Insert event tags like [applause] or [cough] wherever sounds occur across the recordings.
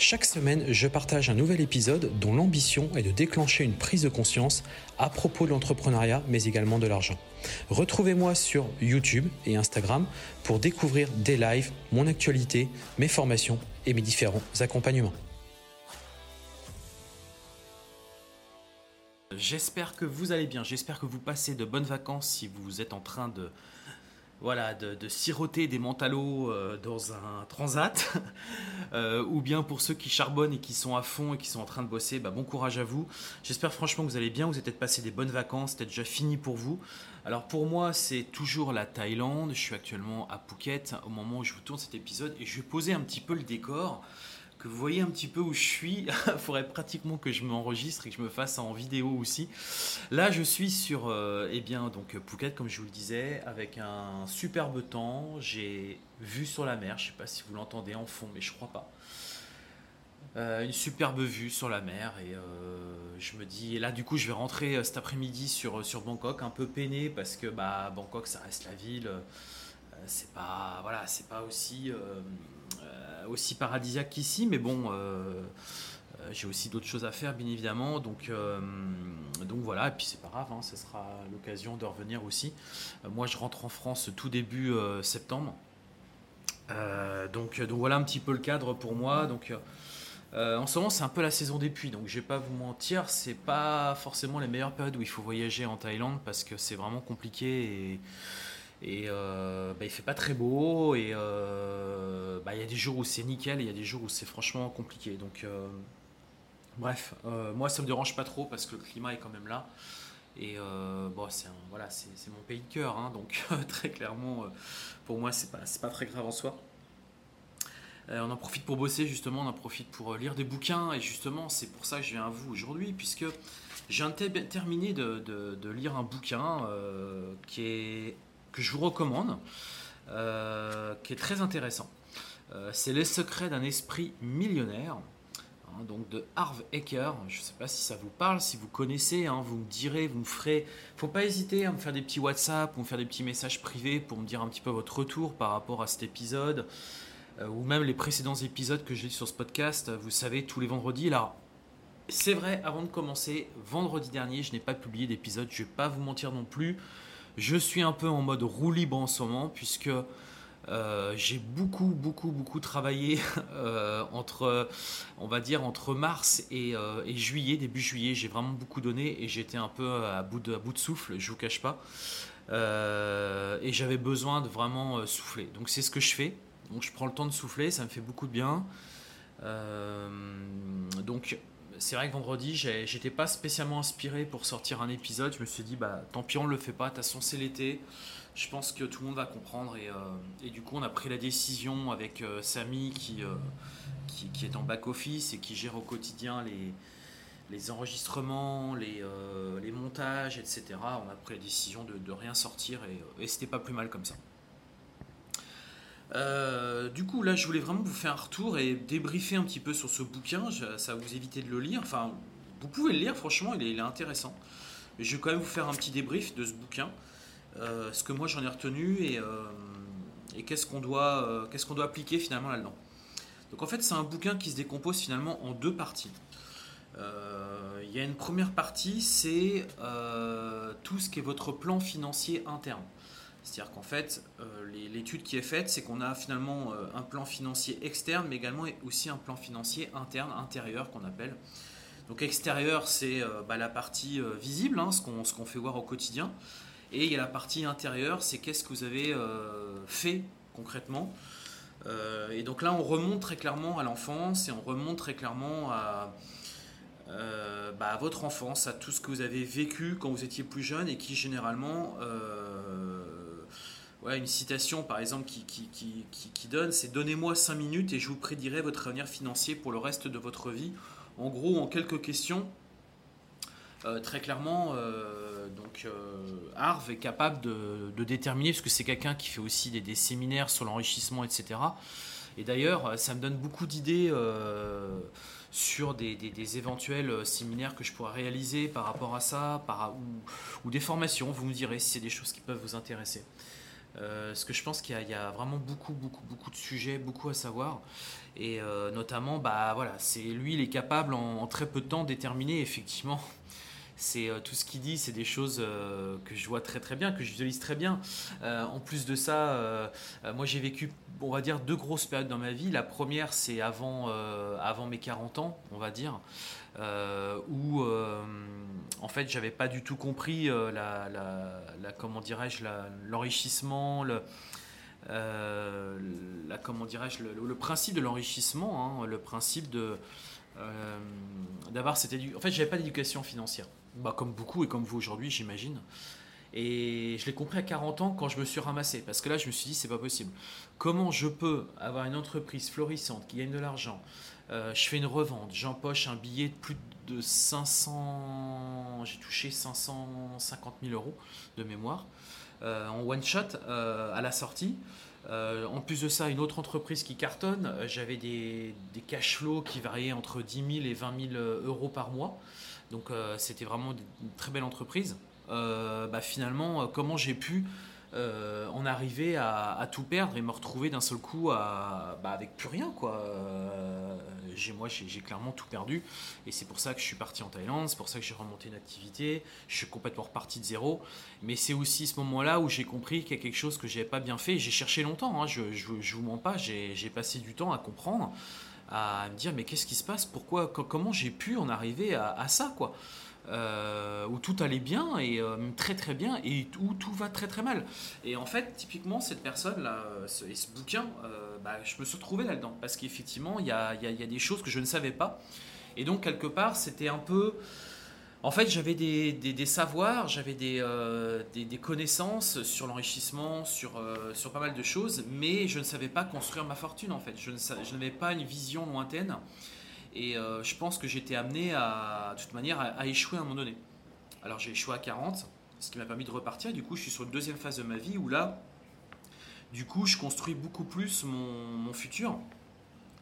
Chaque semaine, je partage un nouvel épisode dont l'ambition est de déclencher une prise de conscience à propos de l'entrepreneuriat, mais également de l'argent. Retrouvez-moi sur YouTube et Instagram pour découvrir des lives, mon actualité, mes formations et mes différents accompagnements. J'espère que vous allez bien, j'espère que vous passez de bonnes vacances si vous êtes en train de voilà, de, siroter des mentalos euh, dans un transat, [laughs] euh, ou bien pour ceux qui charbonnent et qui sont à fond et qui sont en train de bosser, bah, bon courage à vous. J'espère franchement que vous allez bien, vous avez peut-être passé des bonnes vacances, c'était déjà fini pour vous. Alors pour moi, c'est toujours la Thaïlande, je suis actuellement à Phuket au moment où je vous tourne cet épisode et je vais poser un petit peu le décor que vous voyez un petit peu où je suis. [laughs] Il faudrait pratiquement que je m'enregistre et que je me fasse en vidéo aussi. Là, je suis sur euh, eh bien, donc, Phuket, comme je vous le disais, avec un superbe temps. J'ai vu sur la mer, je ne sais pas si vous l'entendez en fond, mais je crois pas. Euh, une superbe vue sur la mer et euh, je me dis là du coup je vais rentrer cet après-midi sur, sur Bangkok un peu peiné parce que bah Bangkok ça reste la ville c'est pas voilà c'est pas aussi aussi paradisiaque qu'ici, mais bon, euh, euh, j'ai aussi d'autres choses à faire, bien évidemment. Donc, euh, donc voilà, et puis c'est pas grave, hein, ce sera l'occasion de revenir aussi. moi, je rentre en France tout début septembre. donc, donc voilà un petit peu le cadre pour moi. Donc, en ce moment, c'est un peu la saison des pluies, donc je vais pas vous mentir, c'est pas forcément les meilleures périodes où il faut voyager en Thaïlande parce que c'est vraiment compliqué et et euh, bah, il fait pas très beau et euh, bah, il y a des jours où c'est nickel et il y a des jours où c'est franchement compliqué. Donc euh, bref, euh, moi ça me dérange pas trop parce que le climat est quand même là. Et bon, c'est voilà, c'est mon pays de cœur, hein, donc [laughs] très clairement, pour moi c'est pas, pas très grave en soi. on en profite pour bosser justement, on en profite pour lire des bouquins et justement c'est pour ça que je viens à vous aujourd'hui puisque j'ai terminé de, de, de, lire un bouquin qui est que je vous recommande, euh, qui est très intéressant. Euh, c'est Les secrets d'un esprit millionnaire, hein, donc de Harv Eker. Je ne sais pas si ça vous parle, si vous connaissez, hein, vous me direz, vous me ferez. Faut pas hésiter à me faire des petits WhatsApp ou me faire des petits messages privés pour me dire un petit peu votre retour par rapport à cet épisode euh, ou même les précédents épisodes que j'ai sur ce podcast. Vous savez, tous les vendredis. Alors, c'est vrai, avant de commencer, vendredi dernier, je n'ai pas publié d'épisode. Je ne vais pas vous mentir non plus. Je suis un peu en mode roue libre en ce moment puisque euh, j'ai beaucoup, beaucoup, beaucoup travaillé [laughs] euh, entre, on va dire, entre mars euh, et, juillet, début juillet. J'ai vraiment beaucoup donné et j'étais un peu à bout de, à bout de souffle, je vous cache pas. et j'avais besoin de vraiment souffler. Donc c'est ce que je fais. Donc je prends le temps de souffler, ça me fait beaucoup de bien. donc c'est vrai que vendredi, j'étais pas spécialement inspiré pour sortir un épisode. Je me suis dit, bah tant pis, on le fait pas. De toute l'été. Je pense que tout le monde va comprendre. Et, euh, du coup, on a pris la décision avec euh, Samy euh, qui, est en back-office et qui gère au quotidien les, enregistrements, les, les, montages, etc. On a pris la décision de, de rien sortir et, et c'était pas plus mal comme ça. Euh, du coup, là, je voulais vraiment vous faire un retour et débriefer un petit peu sur ce bouquin. ça va vous éviter de le lire. Enfin, vous pouvez le lire, franchement, il est, intéressant. Je vais quand même vous faire un petit débrief de ce bouquin. Euh, ce que moi j'en ai retenu et, euh, qu'est-ce qu'on doit, qu'est-ce qu'on doit appliquer finalement là-dedans. Donc en fait, c'est un bouquin qui se décompose finalement en deux parties. Il y a une première partie, c'est tout ce qui est votre plan financier interne. C'est-à-dire qu'en fait, euh, l'étude qui est faite, c'est qu'on a finalement euh, un plan financier externe, mais également aussi un plan financier interne, intérieur qu'on appelle. Donc extérieur, c'est euh, bah, la partie visible, hein, ce qu'on fait voir au quotidien. Et il y a la partie intérieure, c'est qu'est-ce que vous avez fait concrètement. et donc là, on remonte très clairement à l'enfance et on remonte très clairement bah, à, votre enfance, à tout ce que vous avez vécu quand vous étiez plus jeune et qui généralement une citation par exemple qui, donne, c'est Donnez-moi 5 minutes et je vous prédirai votre avenir financier pour le reste de votre vie. En gros, en quelques questions, très clairement, donc Arv est capable de, déterminer, parce que c'est quelqu'un qui fait aussi des, séminaires sur l'enrichissement, etc. Et d'ailleurs, ça me donne beaucoup d'idées sur des, éventuels séminaires que je pourrais réaliser par rapport à ça, ou, des formations. Vous me direz si c'est des choses qui peuvent vous intéresser. Euh, parce que je pense qu'il y, a vraiment beaucoup, beaucoup, beaucoup de sujets, beaucoup à savoir. Et euh, notamment, bah voilà, c'est lui, il est capable en, très peu de temps déterminer effectivement. [laughs] C'est euh, tout ce qu'il dit, c'est des choses que je vois très très bien, que je visualise très bien. en plus de ça, moi j'ai vécu, on va dire, deux grosses périodes dans ma vie. La première, c'est avant, avant mes 40 ans, on va dire. Euh, où euh, en fait j'avais pas du tout compris euh, la, comment dirais-je l'enrichissement le, la, comment dirais-je le, principe de l'enrichissement hein, le principe de d'avoir cette éducation en fait j'avais pas d'éducation financière bah, comme beaucoup et comme vous aujourd'hui j'imagine et je l'ai compris à 40 ans quand je me suis ramassé. Parce que là, je me suis dit, c'est pas possible. Comment je peux avoir une entreprise florissante qui gagne de l'argent, euh, je fais une revente, j'empoche un billet de plus de 500, j'ai touché 550 000 euros de mémoire euh, en one shot euh, à la sortie. en plus de ça, une autre entreprise qui cartonne, j'avais des, des, cash flows qui variaient entre 10 000 et 20 000 euros par mois. Donc c'était vraiment une très belle entreprise. Bah, finalement, comment j'ai pu euh, en arriver à, tout perdre et me retrouver d'un seul coup bah, avec plus rien quoi. Euh, j'ai moi j'ai clairement tout perdu et c'est pour ça que je suis parti en Thaïlande, c'est pour ça que j'ai remonté une activité, je suis complètement reparti de zéro. Mais c'est aussi ce moment-là où j'ai compris qu'il y a quelque chose que j'avais pas bien fait. J'ai cherché longtemps, hein, je, je, vous mens pas, j'ai passé du temps à comprendre, à me dire mais qu'est-ce qui se passe, pourquoi, comment j'ai pu en arriver à, à ça quoi? Euh, où tout allait bien et euh, très très bien et où tout va très très mal. Et en fait, typiquement, cette personne-là, ce, et ce bouquin, euh, bah, je me suis retrouvé là-dedans parce qu'effectivement, il y a, des choses que je ne savais pas. Et donc, quelque part, c'était un peu. En fait, j'avais des, savoirs, j'avais des, connaissances sur l'enrichissement, sur pas mal de choses, mais je ne savais pas construire ma fortune en fait. Je n'avais pas une vision lointaine. Et euh, je pense que j'étais amené à, de toute manière, à, échouer à un moment donné. Alors j'ai échoué à 40, ce qui m'a permis de repartir. Du coup, je suis sur une deuxième phase de ma vie où là, du coup, je construis beaucoup plus mon, futur.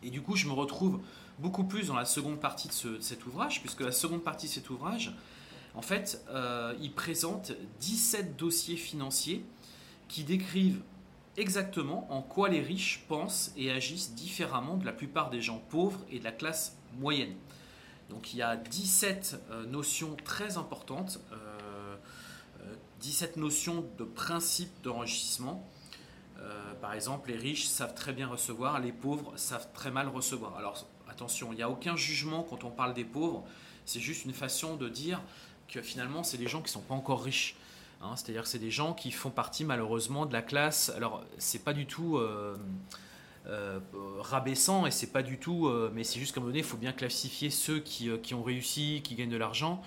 Et du coup, je me retrouve beaucoup plus dans la seconde partie de, cet ouvrage, puisque la seconde partie de cet ouvrage, en fait, euh, il présente 17 dossiers financiers qui décrivent exactement en quoi les riches pensent et agissent différemment de la plupart des gens pauvres et de la classe moyenne. Donc il y a 17 euh, notions très importantes, 17 euh, euh, notions de principe d'enrichissement. par exemple, les riches savent très bien recevoir, les pauvres savent très mal recevoir. Alors attention, il n'y a aucun jugement quand on parle des pauvres, c'est juste une façon de dire que finalement, c'est des gens qui ne sont pas encore riches. Hein, c'est-à-dire que c'est des gens qui font partie malheureusement de la classe. Alors, c'est pas du tout euh, euh, rabaissant et c'est pas du tout. Euh, mais c'est juste qu'à un moment donné, il faut bien classifier ceux qui, ont réussi, qui gagnent de l'argent,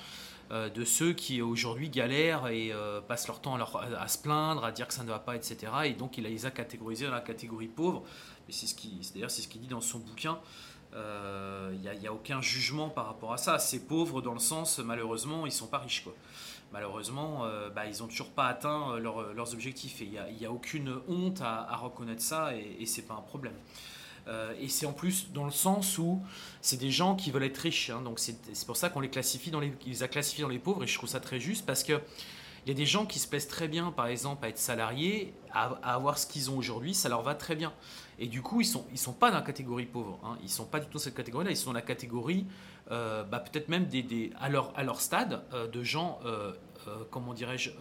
de ceux qui aujourd'hui galèrent et passent leur temps à, se plaindre, à dire que ça ne va pas, etc. Et donc, il les a catégorisés dans la catégorie pauvre. C'est ce qui, d'ailleurs, c'est ce qu'il dit dans son bouquin. Il n'y a, aucun jugement par rapport à ça. C'est pauvre dans le sens, malheureusement, ils sont pas riches, quoi malheureusement, euh, bah, ils n'ont toujours pas atteint euh, leurs objectifs. Et il n'y a, aucune honte à, reconnaître ça et, et c'est pas un problème. Euh, et c'est en plus dans le sens où c'est des gens qui veulent être riches. Hein. donc c'est pour ça qu'on les classifie dans les, a classifiés dans les pauvres et je trouve ça très juste parce que il y a des gens qui se plaisent très bien, par exemple, à être salariés, à, avoir ce qu'ils ont aujourd'hui, ça leur va très bien. Et du coup, ils ne sont, ils sont pas dans la catégorie pauvre. Hein. Ils ne sont pas du tout dans cette catégorie-là. Ils sont dans la catégorie euh, bah, peut-être même à, leur, stade euh, de gens, euh, comment dirais-je,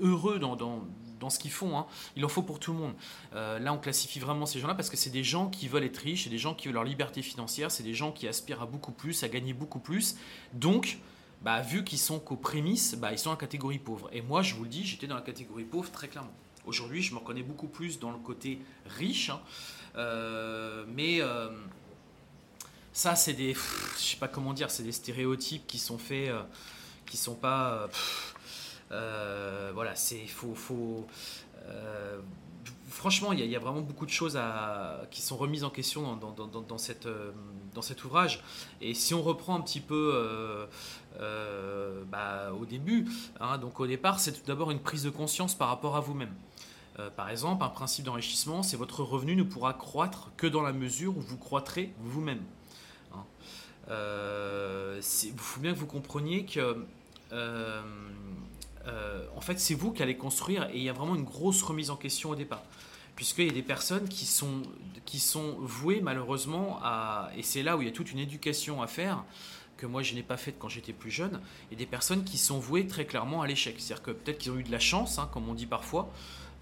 heureux dans ce qu'ils font. Hein. Il en faut pour tout le monde. là, on classifie vraiment ces gens-là parce que c'est des gens qui veulent être riches, c'est des gens qui veulent leur liberté financière, c'est des gens qui aspirent à beaucoup plus, à gagner beaucoup plus. Donc, bah, vu qu'ils sont qu'aux prémices, bah, ils sont en catégorie pauvre. Et moi, je vous le dis, j'étais dans la catégorie pauvre très clairement. Aujourd'hui, je me reconnais beaucoup plus dans le côté riche, hein. mais ça, c'est des, je sais pas comment dire, c'est des stéréotypes qui sont faits, euh, qui sont pas, euh, euh, voilà, c'est faut, faut franchement, il y, a vraiment beaucoup de choses qui sont remises en question dans cet ouvrage. Et si on reprend un petit peu bah, au début, hein, donc au départ, c'est tout d'abord une prise de conscience par rapport à vous-même. par exemple, un principe d'enrichissement, c'est votre revenu ne pourra croître que dans la mesure où vous croîtrez vous-même. Il faut bien que vous compreniez que euh, en fait, c'est vous qui allez construire et il y a vraiment une grosse remise en question au départ. Puisqu'il y a des personnes qui sont, qui sont vouées malheureusement à. Et c'est là où il y a toute une éducation à faire que moi je n'ai pas faite quand j'étais plus jeune. Et des personnes qui sont vouées très clairement à l'échec. C'est-à-dire que peut-être qu'ils ont eu de la chance, hein, comme on dit parfois.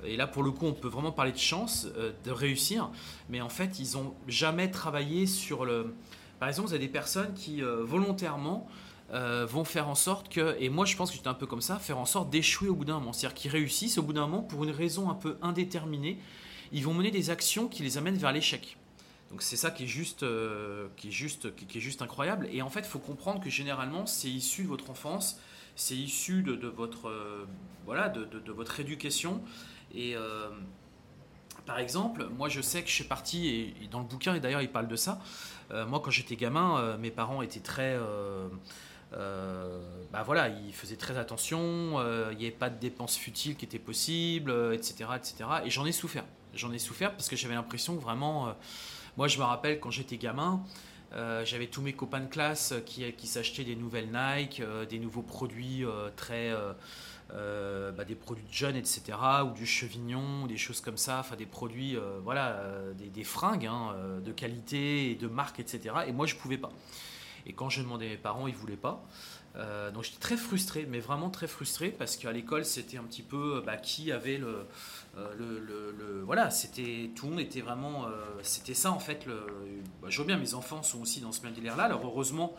Et là, pour le coup, on peut vraiment parler de chance, euh, de réussir. Mais en fait, ils n'ont jamais travaillé sur le. Par exemple, vous avez des personnes qui euh, volontairement euh, vont faire en sorte que, et moi je pense que j'étais un peu comme ça, faire en sorte d'échouer au bout d'un moment. C'est-à-dire qu'ils réussissent au bout d'un moment pour une raison un peu indéterminée. Ils vont mener des actions qui les amènent vers l'échec. Donc c'est ça qui est juste, euh, qui est juste, qui, est juste incroyable. Et en fait, il faut comprendre que généralement, c'est issu de votre enfance, c'est issu de, votre, voilà, de, votre éducation. Et par exemple, moi je sais que je suis parti, et, dans le bouquin, et d'ailleurs il parle de ça, moi quand j'étais gamin, mes parents étaient très... Euh, bah voilà, il faisait très attention, euh, il n'y avait pas de dépenses futiles qui étaient possibles, etc., euh, etc. Et j'en ai souffert. J'en ai souffert parce que j'avais l'impression que vraiment, moi je me rappelle quand j'étais gamin, j'avais tous mes copains de classe qui, qui s'achetaient des nouvelles Nike, des nouveaux produits très, bah, des produits de jeunes, etc., ou du chevignon, des choses comme ça, enfin des produits, voilà, des, des fringues hein, de qualité et de marque, etc. Et moi je pouvais pas. Et quand je demandais à mes parents, ils ne voulaient pas. Euh, donc j'étais très frustré, mais vraiment très frustré parce qu'à l'école c'était un petit peu bah, qui avait le, euh, le, voilà, c'était tout le monde était vraiment, euh, c'était ça en fait. Le, bah, je vois bien mes enfants sont aussi dans ce même délire là. Alors heureusement,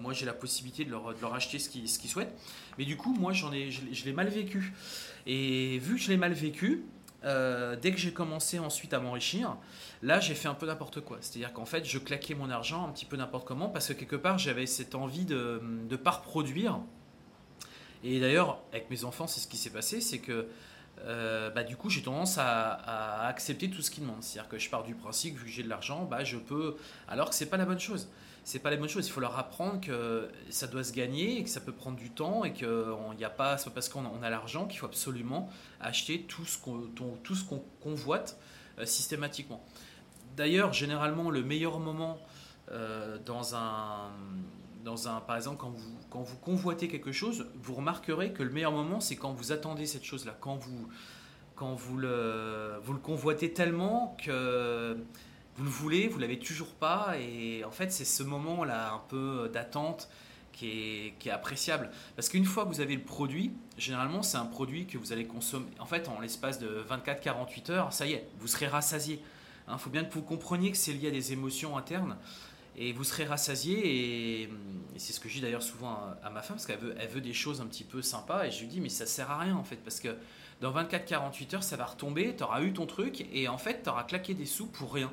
moi j'ai la possibilité de leur, acheter ce qu'ils, souhaitent, mais du coup moi je, l'ai mal vécu. Et vu que je l'ai mal vécu, dès que j'ai commencé ensuite à m'enrichir, Là, j'ai fait un peu n'importe quoi. C'est-à-dire qu'en fait, je claquais mon argent un petit peu n'importe comment parce que quelque part, j'avais cette envie de ne pas reproduire. Et d'ailleurs, avec mes enfants, c'est ce qui s'est passé, c'est que euh, bah, du coup, j'ai tendance à, accepter tout ce qu'ils demandent. C'est-à-dire que je pars du principe vu que j'ai de l'argent, bah, je peux. Alors que c'est pas la bonne chose. C'est pas la bonne chose. Il faut leur apprendre que ça doit se gagner et que ça peut prendre du temps et que n'y a pas, pas parce qu'on a l'argent qu'il faut absolument acheter tout ce qu'on tout ce qu'on convoite euh, systématiquement. D'ailleurs, généralement, le meilleur moment euh, dans un, dans un, par exemple, quand vous, quand vous convoitez quelque chose, vous remarquerez que le meilleur moment, c'est quand vous attendez cette chose-là, quand vous, quand vous le, vous le convoitez tellement que vous le voulez, vous l'avez toujours pas, et en fait, c'est ce moment-là un peu d'attente qui est, appréciable. Parce qu'une fois que vous avez le produit, généralement, c'est un produit que vous allez consommer. En fait, en l'espace de 24-48 heures, ça y est, vous serez rassasié. Il hein, faut bien que vous compreniez que c'est lié à des émotions internes et vous serez rassasié. Et, c'est ce que je dis d'ailleurs souvent à, ma femme parce qu'elle veut, elle veut des choses un petit peu sympas. Et je lui dis, mais ça sert à rien en fait parce que dans 24-48 heures, ça va retomber, tu auras eu ton truc et en fait, tu auras claqué des sous pour rien.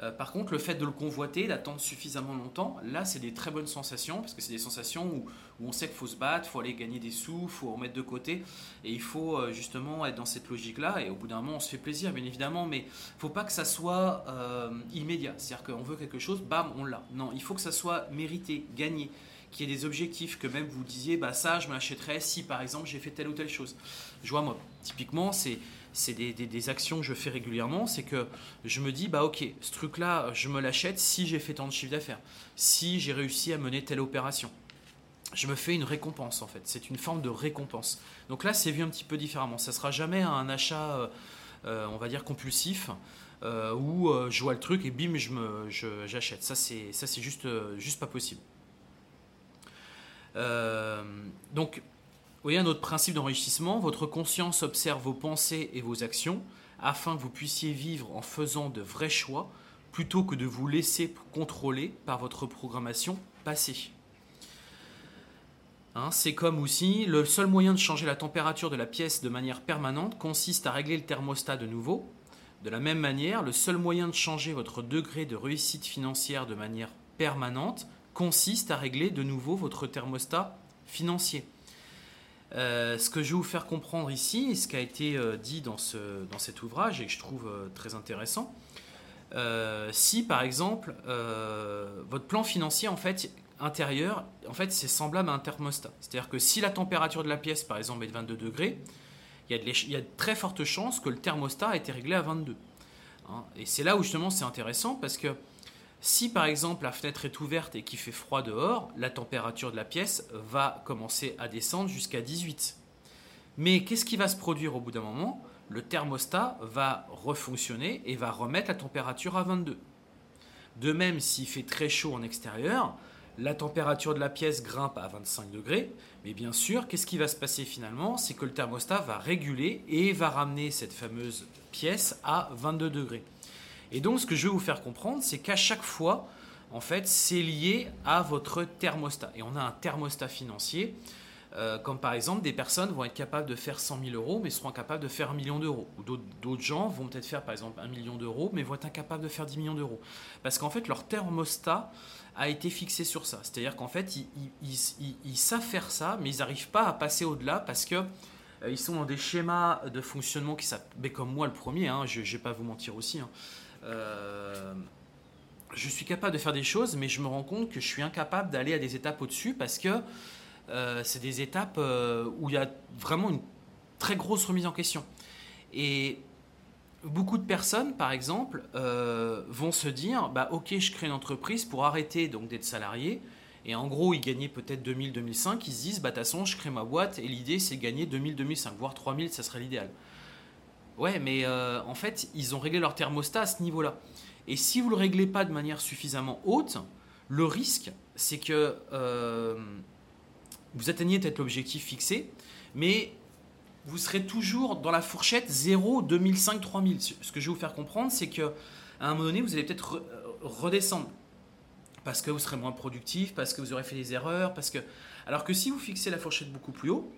Euh, par contre, le fait de le convoiter, d'attendre suffisamment longtemps, là, c'est des très bonnes sensations, parce que c'est des sensations où, on sait qu'il faut se battre, il faut aller gagner des sous, il faut remettre de côté, et il faut euh, justement être dans cette logique-là, et au bout d'un moment, on se fait plaisir, bien évidemment, mais il ne faut pas que ça soit euh, immédiat, c'est-à-dire qu'on veut quelque chose, bam, on l'a. Non, il faut que ça soit mérité, gagné, qu'il y ait des objectifs, que même vous disiez, bah ça, je me l'achèterais si, par exemple, j'ai fait telle ou telle chose. Je vois, moi, typiquement, c'est c'est des, actions que je fais régulièrement, c'est que je me dis, bah ok, ce truc-là, je me l'achète si j'ai fait tant de chiffre d'affaires, si j'ai réussi à mener telle opération. Je me fais une récompense en fait, c'est une forme de récompense. Donc là, c'est vu un petit peu différemment. Ça sera jamais un achat, euh, euh, on va dire, compulsif, euh, où je vois le truc et bim, je j'achète. Ça, c'est, ça, c'est juste, pas possible. donc, voyez un autre principe d'enrichissement, votre conscience observe vos pensées et vos actions afin que vous puissiez vivre en faisant de vrais choix plutôt que de vous laisser contrôler par votre programmation passée. Hein, c'est comme aussi, le seul moyen de changer la température de la pièce de manière permanente consiste à régler le thermostat de nouveau. De la même manière, le seul moyen de changer votre degré de réussite financière de manière permanente consiste à régler de nouveau votre thermostat financier. Ce que je vais vous faire comprendre ici, ce qui a été dit dans, ce, dans cet ouvrage et que je trouve très intéressant, si par exemple votre plan financier en fait intérieur, en fait c'est semblable à un thermostat. C'est-à-dire que si la température de la pièce par exemple est de 22 degrés, il y, a de, très fortes chances que le thermostat a été réglé à 22. Hein. Et c'est là où justement c'est intéressant parce que si par exemple la fenêtre est ouverte et qu'il fait froid dehors, la température de la pièce va commencer à descendre jusqu'à 18. Mais qu'est-ce qui va se produire au bout d'un moment? Le thermostat va refonctionner et va remettre la température à 22. De même, s'il fait très chaud en extérieur, la température de la pièce grimpe à 25 degrés, mais bien sûr, qu'est-ce qui va se passer finalement? C'est que le thermostat va réguler et va ramener cette fameuse pièce à 22 degrés. Et donc, ce que je veux vous faire comprendre, c'est qu'à chaque fois, en fait, c'est lié à votre thermostat. Et on a un thermostat financier, euh, comme par exemple, des personnes vont être capables de faire 100 000 euros, mais seront incapables de faire un million d'euros. Ou d'autres gens vont peut-être faire, par exemple, un million d'euros, mais vont être incapables de faire 10 millions d'euros. Parce qu'en fait, leur thermostat a été fixé sur ça. C'est-à-dire qu'en fait, ils, savent faire ça, mais ils n'arrivent pas à passer au-delà parce que euh, ils sont dans des schémas de fonctionnement qui s'appellent, comme moi le premier, hein, je ne vais pas vous mentir aussi, hein, je suis capable de faire des choses, mais je me rends compte que je suis incapable d'aller à des étapes au-dessus parce que euh, c'est des étapes euh, où il y a vraiment une très grosse remise en question. Et beaucoup de personnes, par exemple, vont se dire bah, Ok, je crée une entreprise pour arrêter donc d'être salarié. Et en gros, ils gagnaient peut-être 2000, 2005. Ils se disent bah, De toute façon, je crée ma boîte et l'idée, c'est gagner 2000, 2005, voire 3000, ça serait l'idéal. Ouais, mais euh, en fait, ils ont réglé leur thermostat à ce niveau-là. Et si vous ne le réglez pas de manière suffisamment haute, le risque, c'est que euh, vous atteignez peut-être l'objectif fixé, mais vous serez toujours dans la fourchette 0, 2005, 3000. Ce que je vais vous faire comprendre, c'est qu'à un moment donné, vous allez peut-être euh, redescendre. Parce que vous serez moins productif, parce que vous aurez fait des erreurs, parce que... Alors que si vous fixez la fourchette beaucoup plus haut,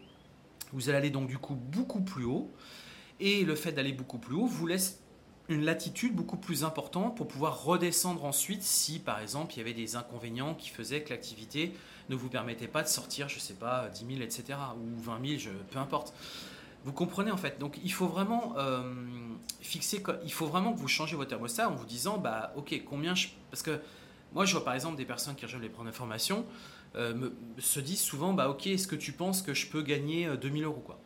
vous allez aller donc du coup beaucoup plus haut. Et le fait d'aller beaucoup plus haut vous laisse une latitude beaucoup plus importante pour pouvoir redescendre ensuite si par exemple il y avait des inconvénients qui faisaient que l'activité ne vous permettait pas de sortir, je sais pas, 10 000, etc. ou 20 000, je, peu importe. Vous comprenez en fait. Donc il faut vraiment euh, fixer, il faut vraiment que vous changez votre thermostat en vous disant, bah ok, combien je. Parce que moi je vois par exemple des personnes qui rejoignent les prendre d'information euh, se disent souvent, bah ok, est-ce que tu penses que je peux gagner 2000 euh, euros quoi?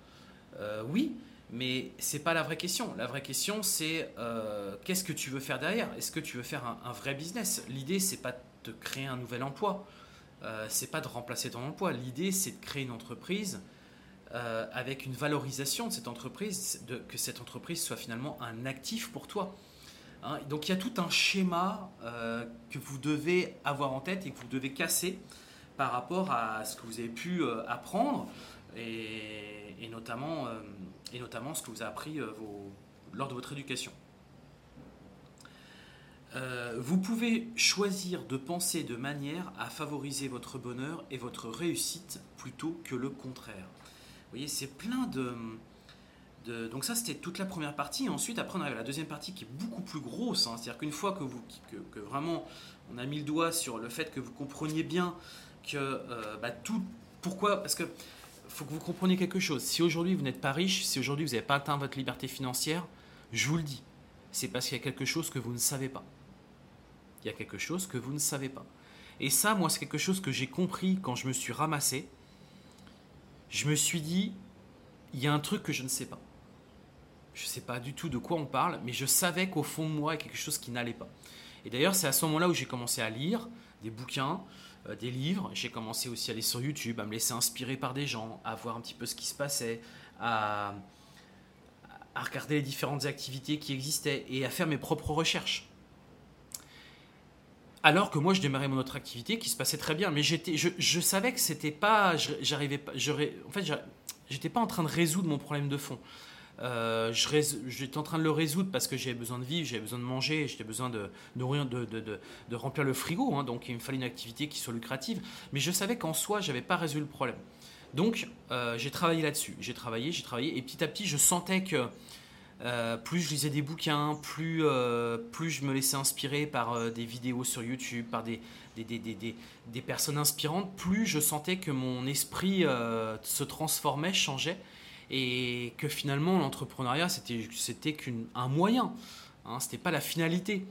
Oui, mais c'est pas la vraie question. La vraie question, c'est euh, qu'est-ce que tu veux faire derrière? Est-ce que tu veux faire un, vrai business? L'idée, c'est pas de créer un nouvel emploi. Euh, c'est pas de remplacer ton emploi. L'idée, c'est de créer une entreprise euh, avec une valorisation de cette entreprise, que cette entreprise soit finalement un actif pour toi. Hein, donc il y a tout un schéma euh, que vous devez avoir en tête et que vous devez casser par rapport à ce que vous avez pu apprendre et, notamment, et notamment ce que vous avez appris euh, lors de votre éducation. Euh, vous pouvez choisir de penser de manière à favoriser votre bonheur et votre réussite plutôt que le contraire. Vous voyez, c'est plein de, Donc ça, c'était toute la première partie. ensuite, après, on arrive à la deuxième partie qui est beaucoup plus grosse. Hein. C'est-à-dire qu'une fois que, vous, que, vraiment on a mis le doigt sur le fait que vous compreniez bien que bah, tout... Pourquoi Parce que faut que vous compreniez quelque chose. Si aujourd'hui vous n'êtes pas riche, si aujourd'hui vous n'avez pas atteint votre liberté financière, je vous le dis, c'est parce qu'il y a quelque chose que vous ne savez pas. Il y a quelque chose que vous ne savez pas. Et ça, moi, c'est quelque chose que j'ai compris quand je me suis ramassé. Je me suis dit, il y a un truc que je ne sais pas. Je ne sais pas du tout de quoi on parle, mais je savais qu'au fond de moi, il y a quelque chose qui n'allait pas. Et d'ailleurs, c'est à ce moment-là où j'ai commencé à lire des bouquins, euh, des livres. J'ai commencé aussi à aller sur YouTube, à me laisser inspirer par des gens, à voir un petit peu ce qui se passait, à, à regarder les différentes activités qui existaient et à faire mes propres recherches. Alors que moi, je démarrais mon autre activité qui se passait très bien, mais j'étais, je, je, savais que c'était pas, j'arrivais pas, en fait, j'étais pas en train de résoudre mon problème de fond. Euh, j'étais en train de le résoudre parce que j'avais besoin de vivre, j'avais besoin de manger, j'avais besoin de, de, de, remplir le frigo. Hein, donc il me fallait une activité qui soit lucrative. Mais je savais qu'en soi, je n'avais pas résolu le problème. Donc euh, j'ai travaillé là-dessus. J'ai travaillé, j'ai travaillé. Et petit à petit, je sentais que euh, plus je lisais des bouquins, plus, je me laissais inspirer par des vidéos sur YouTube, par des, personnes inspirantes, plus je sentais que mon esprit se transformait, changeait, et que finalement l'entrepreneuriat c'était, qu'un moyen, hein, c'était pas la finalité,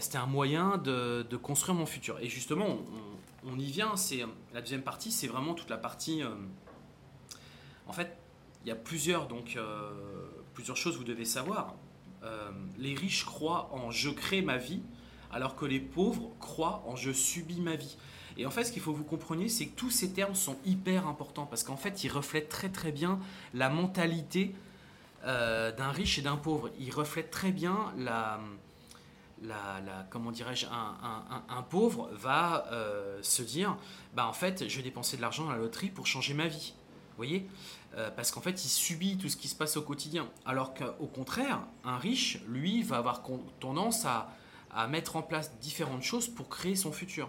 c'était un moyen de, construire mon futur. Et justement, on, y vient, c'est la deuxième partie, c'est vraiment toute la partie. en fait, il y a plusieurs donc plusieurs choses vous devez savoir. Euh, les riches croient en je crée ma vie, alors que les pauvres croient en je subis ma vie. Et en fait, ce qu'il faut que vous compreniez, c'est que tous ces termes sont hyper importants parce qu'en fait, ils reflètent très très bien la mentalité euh, d'un riche et d'un pauvre. Ils reflètent très bien la, la, comment dirais-je, un, un, pauvre va euh, se dire, bah en fait, je vais dépenser de l'argent à la loterie pour changer ma vie. Vous voyez? Euh, parce qu'en fait, il subit tout ce qui se passe au quotidien. Alors qu'au contraire, un riche, lui, va avoir tendance à, mettre en place différentes choses pour créer son futur.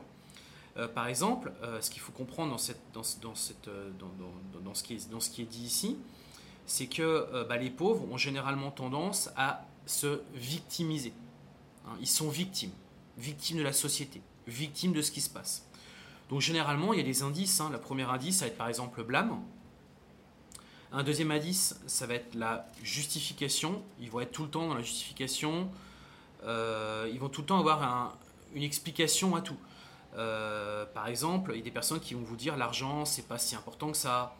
Euh, par exemple, euh, ce qu'il faut comprendre dans, cette, dans, ce qui est, dit ici, c'est que bah, les pauvres ont généralement tendance à se victimiser. Hein, ils sont victimes, victimes de la société, victimes de ce qui se passe. Donc généralement, il y a des indices. Hein. Le premier indice, ça va être par exemple le blâme. Un deuxième indice, ça va être la justification. Ils vont être tout le temps dans la justification. Euh, ils vont tout le temps avoir une explication à tout. Euh, par exemple, il y a des personnes qui vont vous dire l'argent, c'est pas si important que ça.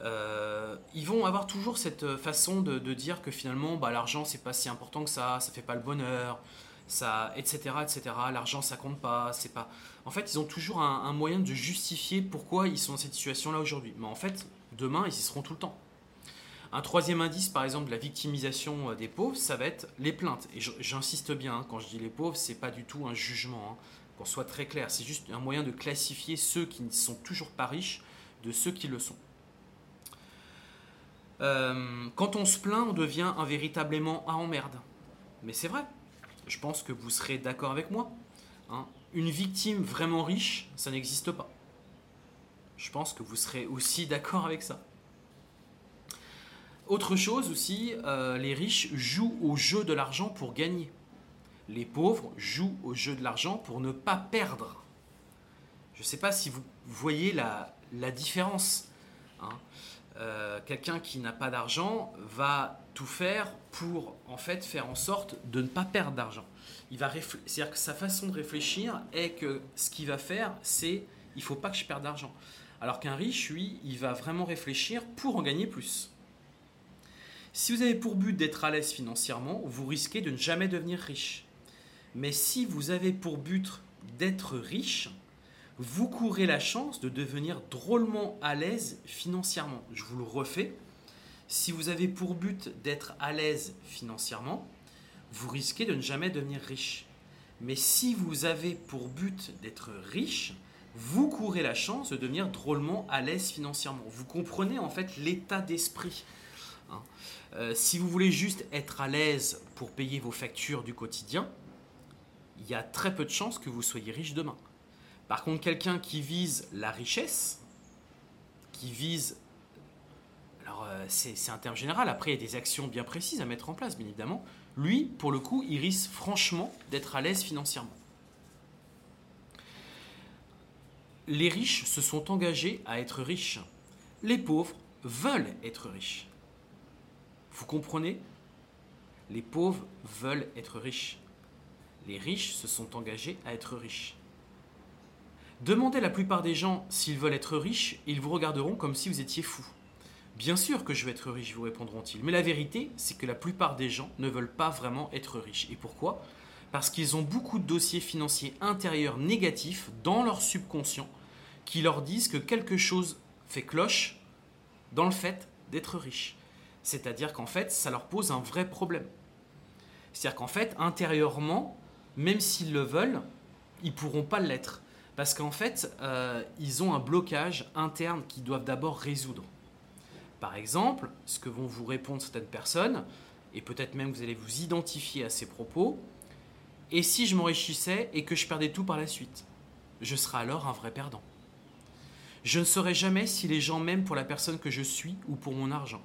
Euh, ils vont avoir toujours cette façon de, dire que finalement, bah, l'argent, c'est pas si important que ça, ça fait pas le bonheur, ça, etc., etc. L'argent, ça compte pas, c'est pas. En fait, ils ont toujours un, moyen de justifier pourquoi ils sont dans cette situation-là aujourd'hui. Mais en fait, demain, ils y seront tout le temps. Un troisième indice, par exemple, de la victimisation euh, des pauvres, ça va être les plaintes. Et j'insiste bien, hein, quand je dis les pauvres, c'est pas du tout un jugement, hein, qu'on soit très clair. C'est juste un moyen de classifier ceux qui ne sont toujours pas riches de ceux qui le sont. Euh, quand on se plaint, on devient un véritablement à emmerde. Mais c'est vrai. Je pense que vous serez d'accord avec moi. Hein. Une victime vraiment riche, ça n'existe pas. Je pense que vous serez aussi [laughs] d'accord avec ça. Autre chose aussi, euh, les riches jouent au jeu de l'argent pour gagner. Les pauvres jouent au jeu de l'argent pour ne pas perdre. Je ne sais pas si vous voyez la, différence. Hein. Euh, quelqu'un qui n'a pas d'argent va tout faire pour en fait faire en sorte de ne pas perdre d'argent. Il va c'est-à-dire que sa façon de réfléchir est que ce qu'il va faire, c'est il faut pas que je perde d'argent. Alors qu'un riche, lui, il va vraiment réfléchir pour en gagner plus. Si vous avez pour but d'être à l'aise financièrement, vous risquez de ne jamais devenir riche. Mais si vous avez pour but d'être riche, vous courez la chance de devenir drôlement à l'aise financièrement. Je vous le refais. Si vous avez pour but d'être à l'aise financièrement, vous risquez de ne jamais devenir riche. Mais si vous avez pour but d'être riche, vous courez la chance de devenir drôlement à l'aise financièrement. Vous comprenez en fait l'état d'esprit. Hein. Euh, si vous voulez juste être à l'aise pour payer vos factures du quotidien, il y a très peu de chances que vous soyez riche demain. Par contre, quelqu'un qui vise la richesse, qui vise... Alors euh, c'est un terme général, après il y a des actions bien précises à mettre en place, bien évidemment. Lui, pour le coup, il risque franchement d'être à l'aise financièrement. les riches se sont engagés à être riches. Les pauvres veulent être riches. Vous comprenez? Les pauvres veulent être riches. Les riches se sont engagés à être riches. Demandez à la plupart des gens s'ils veulent être riches ils vous regarderont comme si vous étiez fou. Bien sûr que je veux être riche, vous répondront-ils. Mais la vérité, c'est que la plupart des gens ne veulent pas vraiment être riches. Et pourquoi? Parce qu'ils ont beaucoup de dossiers financiers intérieurs négatifs dans leur subconscient qui leur disent que quelque chose fait cloche dans le fait d'être riche. C'est-à-dire qu'en fait, ça leur pose un vrai problème. C'est-à-dire qu'en fait, intérieurement, même s'ils le veulent, ils pourront pas l'être. Parce qu'en fait, euh, ils ont un blocage interne qu'ils doivent d'abord résoudre. Par exemple, ce que vont vous répondre certaines personnes, et peut-être même vous allez vous identifier à ces propos, et si je m'enrichissais et que je perdais tout par la suite Je serais alors un vrai perdant. Je ne saurais jamais si les gens m'aiment pour la personne que je suis ou pour mon argent.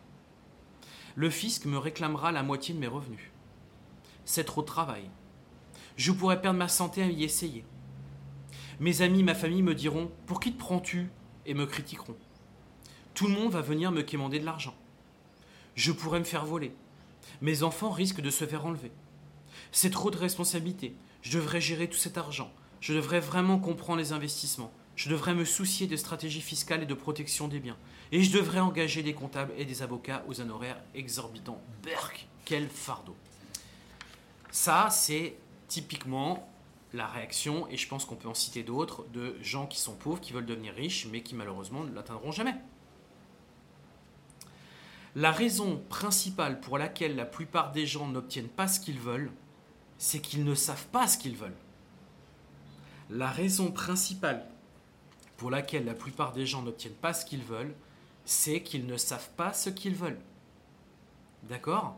Le fisc me réclamera la moitié de mes revenus. C'est trop de travail. Je pourrais perdre ma santé à y essayer. Mes amis, ma famille me diront Pour qui te prends-tu? Et me critiqueront. Tout le monde va venir me quémander de l'argent. Je pourrais me faire voler. Mes enfants risquent de se faire enlever. C'est trop de responsabilités. Je devrais gérer tout cet argent. Je devrais vraiment comprendre les investissements. Je devrais me soucier de stratégies fiscales et de protection des biens. Et je devrais engager des comptables et des avocats aux honoraires exorbitants. Berk, quel fardeau. Ça, c'est typiquement la réaction, et je pense qu'on peut en citer d'autres, de gens qui sont pauvres, qui veulent devenir riches, mais qui malheureusement ne l'atteindront jamais. La raison principale pour laquelle la plupart des gens n'obtiennent pas ce qu'ils veulent, c'est qu'ils ne savent pas ce qu'ils veulent. La raison principale pour laquelle la plupart des gens n'obtiennent pas ce qu'ils veulent, c'est qu'ils ne savent pas ce qu'ils veulent. D'accord?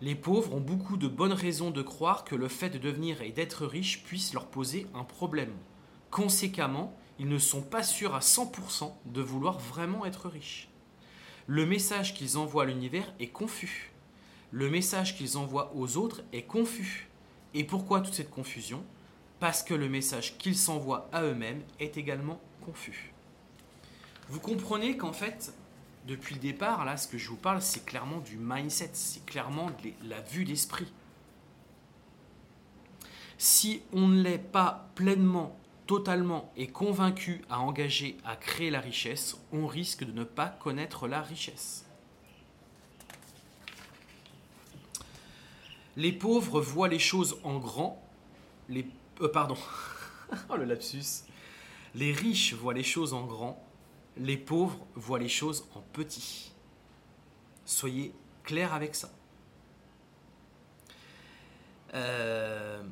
Les pauvres ont beaucoup de bonnes raisons de croire que le fait de devenir et d'être riche puisse leur poser un problème. Conséquemment, ils ne sont pas sûrs à 100% de vouloir vraiment être riches. Le message qu'ils envoient à l'univers est confus. Le message qu'ils envoient aux autres est confus. Et pourquoi toute cette confusion? Parce que le message qu'ils s'envoient à eux-mêmes est également confus. Vous comprenez qu'en fait, depuis le départ, là, ce que je vous parle, c'est clairement du mindset, c'est clairement la vue d'esprit. Si on ne l'est pas pleinement, totalement et convaincu à engager à créer la richesse, on risque de ne pas connaître la richesse. Les pauvres voient les choses en grand. Les, euh, pardon. [laughs] oh le lapsus. Les riches voient les choses en grand les pauvres voient les choses en petit. Soyez clairs avec ça. Euh,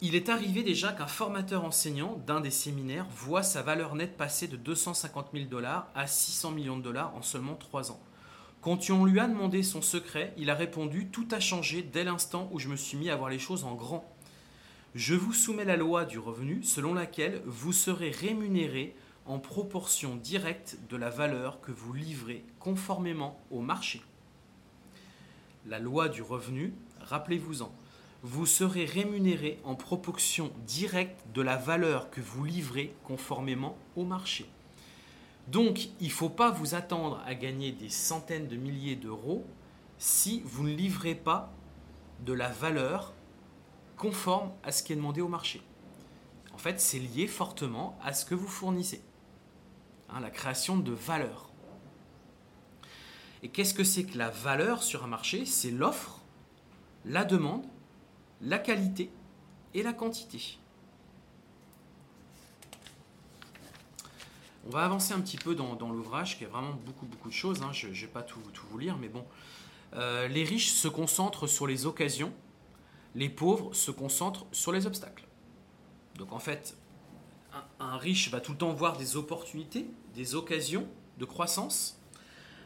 il est arrivé déjà qu'un formateur enseignant d'un des séminaires voit sa valeur nette passer de 250 000 dollars à 600 millions de dollars en seulement 3 ans. Quand on lui a demandé son secret, il a répondu Tout a changé dès l'instant où je me suis mis à voir les choses en grand. Je vous soumets la loi du revenu selon laquelle vous serez rémunéré en proportion directe de la valeur que vous livrez conformément au marché. La loi du revenu, rappelez-vous-en, vous serez rémunéré en proportion directe de la valeur que vous livrez conformément au marché. Donc, il ne faut pas vous attendre à gagner des centaines de milliers d'euros si vous ne livrez pas de la valeur conforme à ce qui est demandé au marché. En fait, c'est lié fortement à ce que vous fournissez. Hein, la création de valeur. Et qu'est-ce que c'est que la valeur sur un marché? C'est l'offre, la demande, la qualité et la quantité. On va avancer un petit peu dans, l'ouvrage, qui a vraiment beaucoup, beaucoup de choses. Hein. Je ne vais pas tout, vous lire, mais bon. Euh, les riches se concentrent sur les occasions, les pauvres se concentrent sur les obstacles. Donc en fait, un riche va tout le temps voir des opportunités, des occasions de croissance,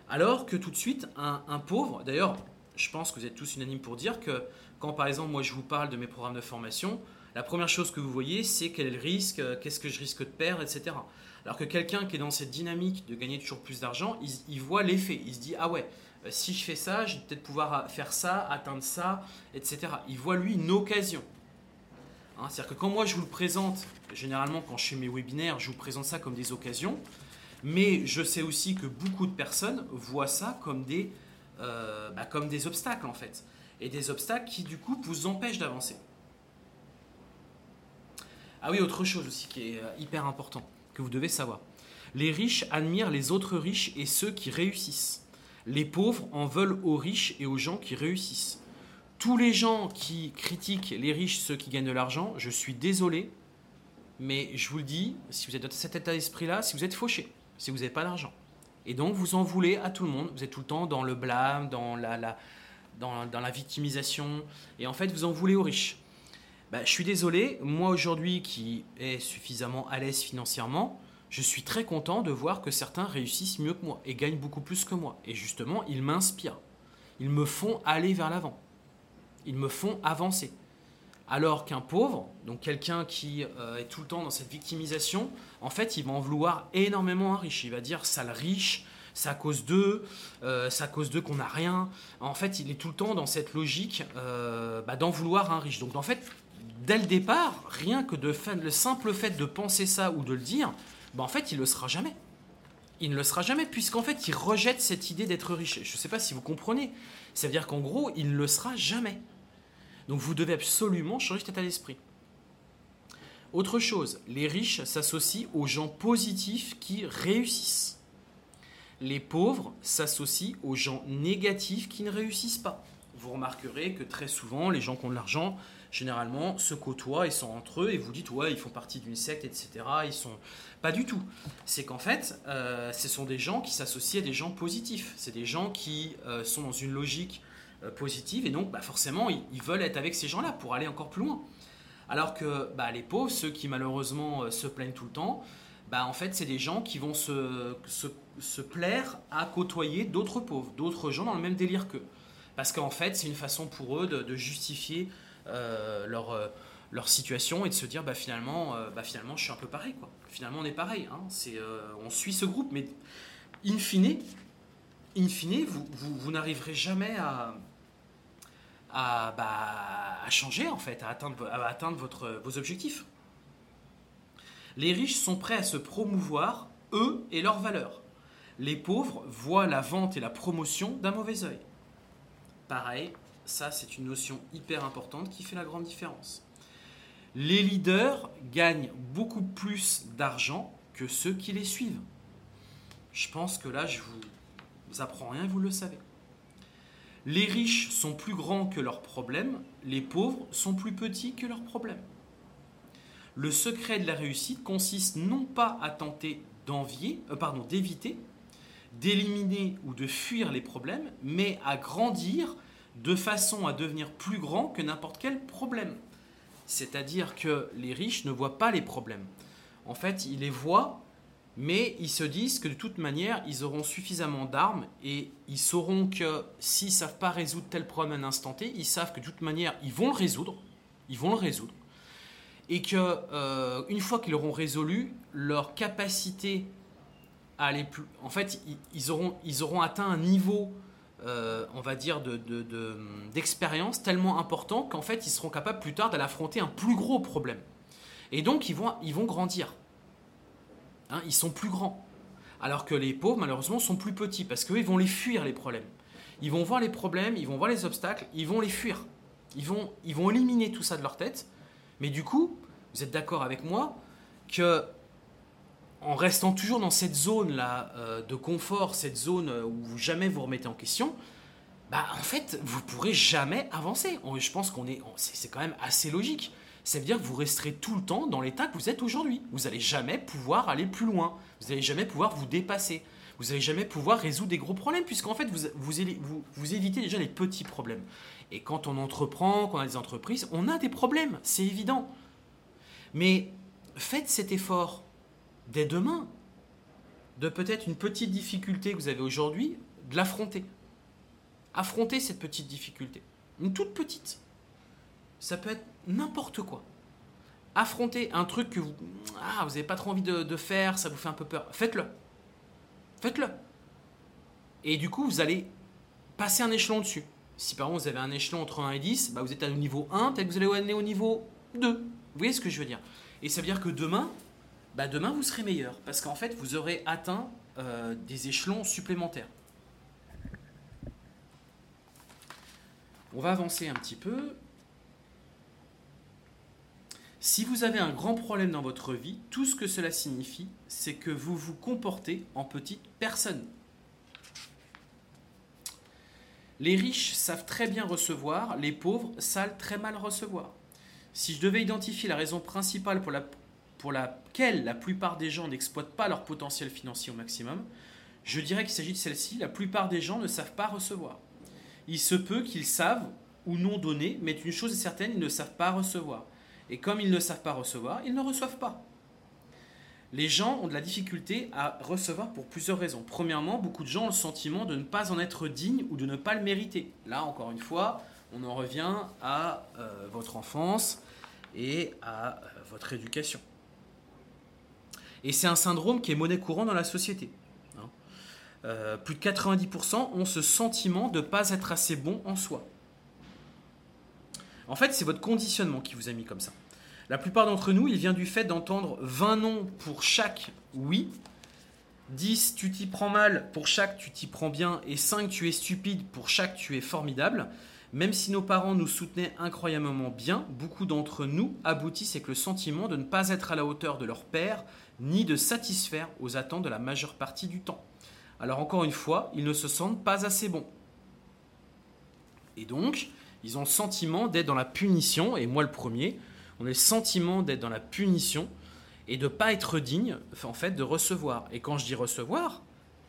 alors que tout de suite, un, pauvre, d'ailleurs, je pense que vous êtes tous unanimes pour dire que quand par exemple moi je vous parle de mes programmes de formation, la première chose que vous voyez, c'est quel est le risque, qu'est-ce que je risque de perdre, etc. Alors que quelqu'un qui est dans cette dynamique de gagner toujours plus d'argent, il, voit l'effet. Il se dit, ah ouais, euh, si je fais ça, je vais peut-être pouvoir faire ça, atteindre ça, etc. Il voit lui une occasion. Hein, c'est-à-dire que quand moi je vous le présente, généralement quand je fais mes webinaires, je vous présente ça comme des occasions. Mais je sais aussi que beaucoup de personnes voient ça comme des, euh, bah, comme des obstacles en fait. Et des obstacles qui du coup vous empêchent d'avancer. Ah oui, autre chose aussi qui est euh, hyper important, que vous devez savoir. Les riches admirent les autres riches et ceux qui réussissent. Les pauvres en veulent aux riches et aux gens qui réussissent. Tous les gens qui critiquent les riches, ceux qui gagnent de l'argent, je suis désolé, mais je vous le dis, si vous êtes dans cet état d'esprit-là, si vous êtes fauché si vous n'avez pas d'argent. Et donc vous en voulez à tout le monde, vous êtes tout le temps dans le blâme, dans la, dans, la victimisation, et en fait vous en voulez aux riches. Bah, je suis désolé, moi aujourd'hui qui est suffisamment à l'aise financièrement, je suis très content de voir que certains réussissent mieux que moi et gagnent beaucoup plus que moi. Et justement, ils m'inspirent. Ils me font aller vers l'avant. Ils me font avancer. Alors qu'un pauvre, donc quelqu'un qui euh, est tout le temps dans cette victimisation, en fait, il va en vouloir énormément un riche. Il va dire, sale riche, c'est à cause d'eux, euh, c'est à cause d'eux qu'on n'a rien. En fait, il est tout le temps dans cette logique euh, bah, d'en vouloir un riche. Donc en fait, dès le départ, rien que de le simple fait de penser ça ou de le dire, bah, en fait, il ne le sera jamais. Il ne le sera jamais, puisqu'en fait, il rejette cette idée d'être riche. Je ne sais pas si vous comprenez. Ça veut dire qu'en gros, il ne le sera jamais. Donc vous devez absolument changer cet état d'esprit. Autre chose, les riches s'associent aux gens positifs qui réussissent. Les pauvres s'associent aux gens négatifs qui ne réussissent pas. Vous remarquerez que très souvent, les gens qui ont de l'argent, généralement, se côtoient et sont entre eux et vous dites, ouais, ils font partie d'une secte, etc. Ils sont. Pas du tout. C'est qu'en fait, euh, ce sont des gens qui s'associent à des gens positifs. C'est des gens qui euh, sont dans une logique positive et donc bah, forcément, ils veulent être avec ces gens-là pour aller encore plus loin. Alors que bah, les pauvres, ceux qui malheureusement euh, se plaignent tout le temps, bah, en fait, c'est des gens qui vont se, se, plaire à côtoyer d'autres pauvres, d'autres gens dans le même délire qu'eux. Parce qu'en fait, c'est une façon pour eux de, justifier euh, leur, euh, leur situation et de se dire bah, finalement, bah, finalement, je suis un peu pareil. Quoi. Finalement, on est pareil. Hein. On suit ce groupe, mais in fine, in fine vous, vous n'arriverez jamais à, bah, à, changer en fait, à atteindre, vos objectifs. Les riches sont prêts à se promouvoir, eux et leurs valeurs. Les pauvres voient la vente et la promotion d'un mauvais œil. Pareil, ça c'est une notion hyper importante qui fait la grande différence. Les leaders gagnent beaucoup plus d'argent que ceux qui les suivent. Je pense que là, je vous apprends rien, vous le savez. Les riches sont plus grands que leurs problèmes, les pauvres sont plus petits que leurs problèmes. Le secret de la réussite consiste non pas à tenter d'envier, euh, pardon, d'éviter, d'éliminer ou de fuir les problèmes, mais à grandir de façon à devenir plus grand que n'importe quel problème. C'est-à-dire que les riches ne voient pas les problèmes. En fait, ils les voient mais ils se disent que de toute manière, ils auront suffisamment d'armes et ils sauront que s'ils ne savent pas résoudre tel problème à un instant T, ils savent que de toute manière, ils vont le résoudre. Ils vont le résoudre. Et que euh, une fois qu'ils l'auront résolu, leur capacité à aller plus. En fait, ils, auront, ils auront atteint un niveau, euh, on va dire, d'expérience de, tellement important qu'en fait, ils seront capables plus tard d'aller affronter un plus gros problème. Et donc, ils vont, ils vont grandir. Hein, ils sont plus grands. Alors que les pauvres, malheureusement, sont plus petits parce qu'eux, ils vont les fuir, les problèmes. Ils vont voir les problèmes, ils vont voir les obstacles, ils vont les fuir. Ils vont, ils vont éliminer tout ça de leur tête. Mais du coup, vous êtes d'accord avec moi que en restant toujours dans cette zone-là euh, de confort, cette zone où jamais vous remettez en question, bah en fait, vous pourrez jamais avancer. Je pense qu'on est, c'est quand même assez logique ça veut dire que vous resterez tout le temps dans l'état que vous êtes aujourd'hui. Vous n'allez jamais pouvoir aller plus loin. Vous n'allez jamais pouvoir vous dépasser. Vous n'allez jamais pouvoir résoudre des gros problèmes, puisqu'en fait, vous, vous, vous, évitez déjà les petits problèmes. Et quand on entreprend, quand on a des entreprises, on a des problèmes, c'est évident. Mais faites cet effort dès demain, de peut-être une petite difficulté que vous avez aujourd'hui, de l'affronter. Affronter cette petite difficulté. Une toute petite. Ça peut être n'importe quoi. Affronter un truc que vous ah, vous n'avez pas trop envie de, faire, ça vous fait un peu peur, faites-le. Faites-le. Et du coup, vous allez passer un échelon dessus. Si par exemple vous avez un échelon entre 1 et 10, bah vous êtes à niveau 1, peut-être que vous allez aller au niveau 2. Vous voyez ce que je veux dire? Et ça veut dire que demain, bah demain vous serez meilleur. Parce qu'en fait, vous aurez atteint euh, des échelons supplémentaires. On va avancer un petit peu. Si vous avez un grand problème dans votre vie, tout ce que cela signifie, c'est que vous vous comportez en petite personne. Les riches savent très bien recevoir, les pauvres savent très mal recevoir. Si je devais identifier la raison principale pour, la, pour laquelle la plupart des gens n'exploitent pas leur potentiel financier au maximum, je dirais qu'il s'agit de celle-ci. La plupart des gens ne savent pas recevoir. Il se peut qu'ils savent ou non donner, mais une chose est certaine, ils ne savent pas recevoir. Et comme ils ne savent pas recevoir, ils ne reçoivent pas. Les gens ont de la difficulté à recevoir pour plusieurs raisons. Premièrement, beaucoup de gens ont le sentiment de ne pas en être dignes ou de ne pas le mériter. Là, encore une fois, on en revient à euh, votre enfance et à euh, votre éducation. Et c'est un syndrome qui est monnaie courante dans la société. Hein. euh, plus de 90% ont ce sentiment de ne pas être assez bon en soi. En fait, c'est votre conditionnement qui vous a mis comme ça. La plupart d'entre nous, il vient du fait d'entendre 20 noms pour chaque oui, 10 tu t'y prends mal pour chaque tu t'y prends bien, et 5 tu es stupide pour chaque tu es formidable. Même si nos parents nous soutenaient incroyablement bien, beaucoup d'entre nous aboutissent avec le sentiment de ne pas être à la hauteur de leur père, ni de satisfaire aux attentes de la majeure partie du temps. Alors encore une fois, ils ne se sentent pas assez bons. Et donc, ils ont le sentiment d'être dans la punition, et moi le premier, on a le sentiment d'être dans la punition et de ne pas être digne en fait de recevoir. Et quand je dis recevoir,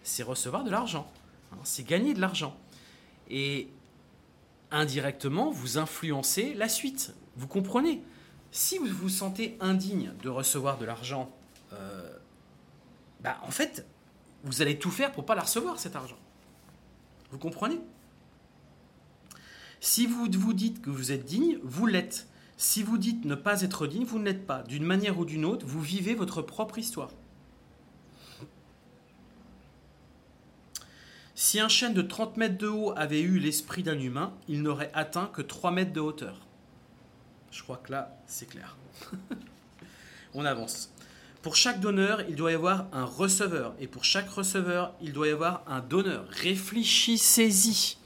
c'est recevoir de l'argent, hein, c'est gagner de l'argent. Et indirectement, vous influencez la suite. Vous comprenez? Si vous vous sentez indigne de recevoir de l'argent, euh, bah, en fait, vous allez tout faire pour pas la recevoir, cet argent. Vous comprenez? Si vous vous dites que vous êtes digne, vous l'êtes. Si vous dites ne pas être digne, vous ne l'êtes pas. D'une manière ou d'une autre, vous vivez votre propre histoire. Si un chêne de 30 mètres de haut avait eu l'esprit d'un humain, il n'aurait atteint que 3 mètres de hauteur. Je crois que là, c'est clair. [laughs] On avance. Pour chaque donneur, il doit y avoir un receveur. Et pour chaque receveur, il doit y avoir un donneur. Réfléchissez-y.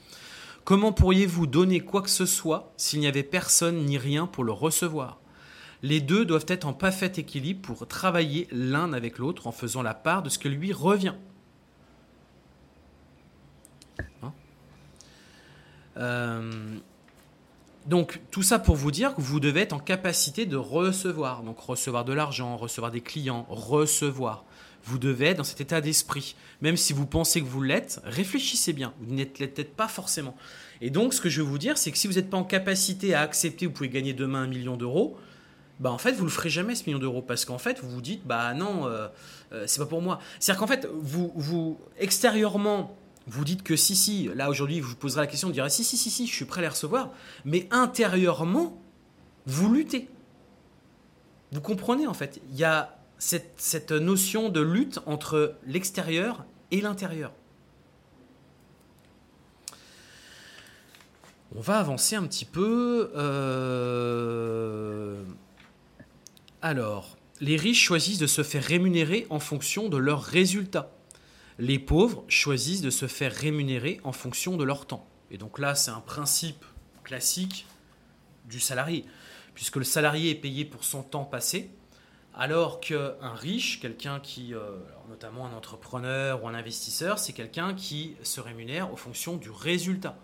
Comment pourriez-vous donner quoi que ce soit s'il n'y avait personne ni rien pour le recevoir? Les deux doivent être en parfait équilibre pour travailler l'un avec l'autre en faisant la part de ce que lui revient. Hein? Euh, donc tout ça pour vous dire que vous devez être en capacité de recevoir, donc recevoir de l'argent, recevoir des clients, recevoir. Vous devez être dans cet état d'esprit. Même si vous pensez que vous l'êtes, réfléchissez bien. Vous n'êtes peut-être pas forcément. Et donc ce que je veux vous dire, c'est que si vous n'êtes pas en capacité à accepter, vous pouvez gagner demain un million d'euros, bah en fait vous le ferez jamais ce million d'euros parce qu'en fait vous vous dites bah non euh, euh, c'est pas pour moi. C'est-à-dire qu'en fait vous extérieurement vous dites que si, si, là aujourd'hui, vous poserez la question, vous direz si, si, si, si, je suis prêt à les recevoir, mais intérieurement, vous luttez. Vous comprenez en fait, il y a cette, cette notion de lutte entre l'extérieur et l'intérieur. On va avancer un petit peu. Euh, alors, les riches choisissent de se faire rémunérer en fonction de leurs résultats les pauvres choisissent de se faire rémunérer en fonction de leur temps. Et donc là, c'est un principe classique du salarié, puisque le salarié est payé pour son temps passé, alors qu'un riche, quelqu'un qui, euh, notamment un entrepreneur ou un investisseur, c'est quelqu'un qui se rémunère en fonction du résultat.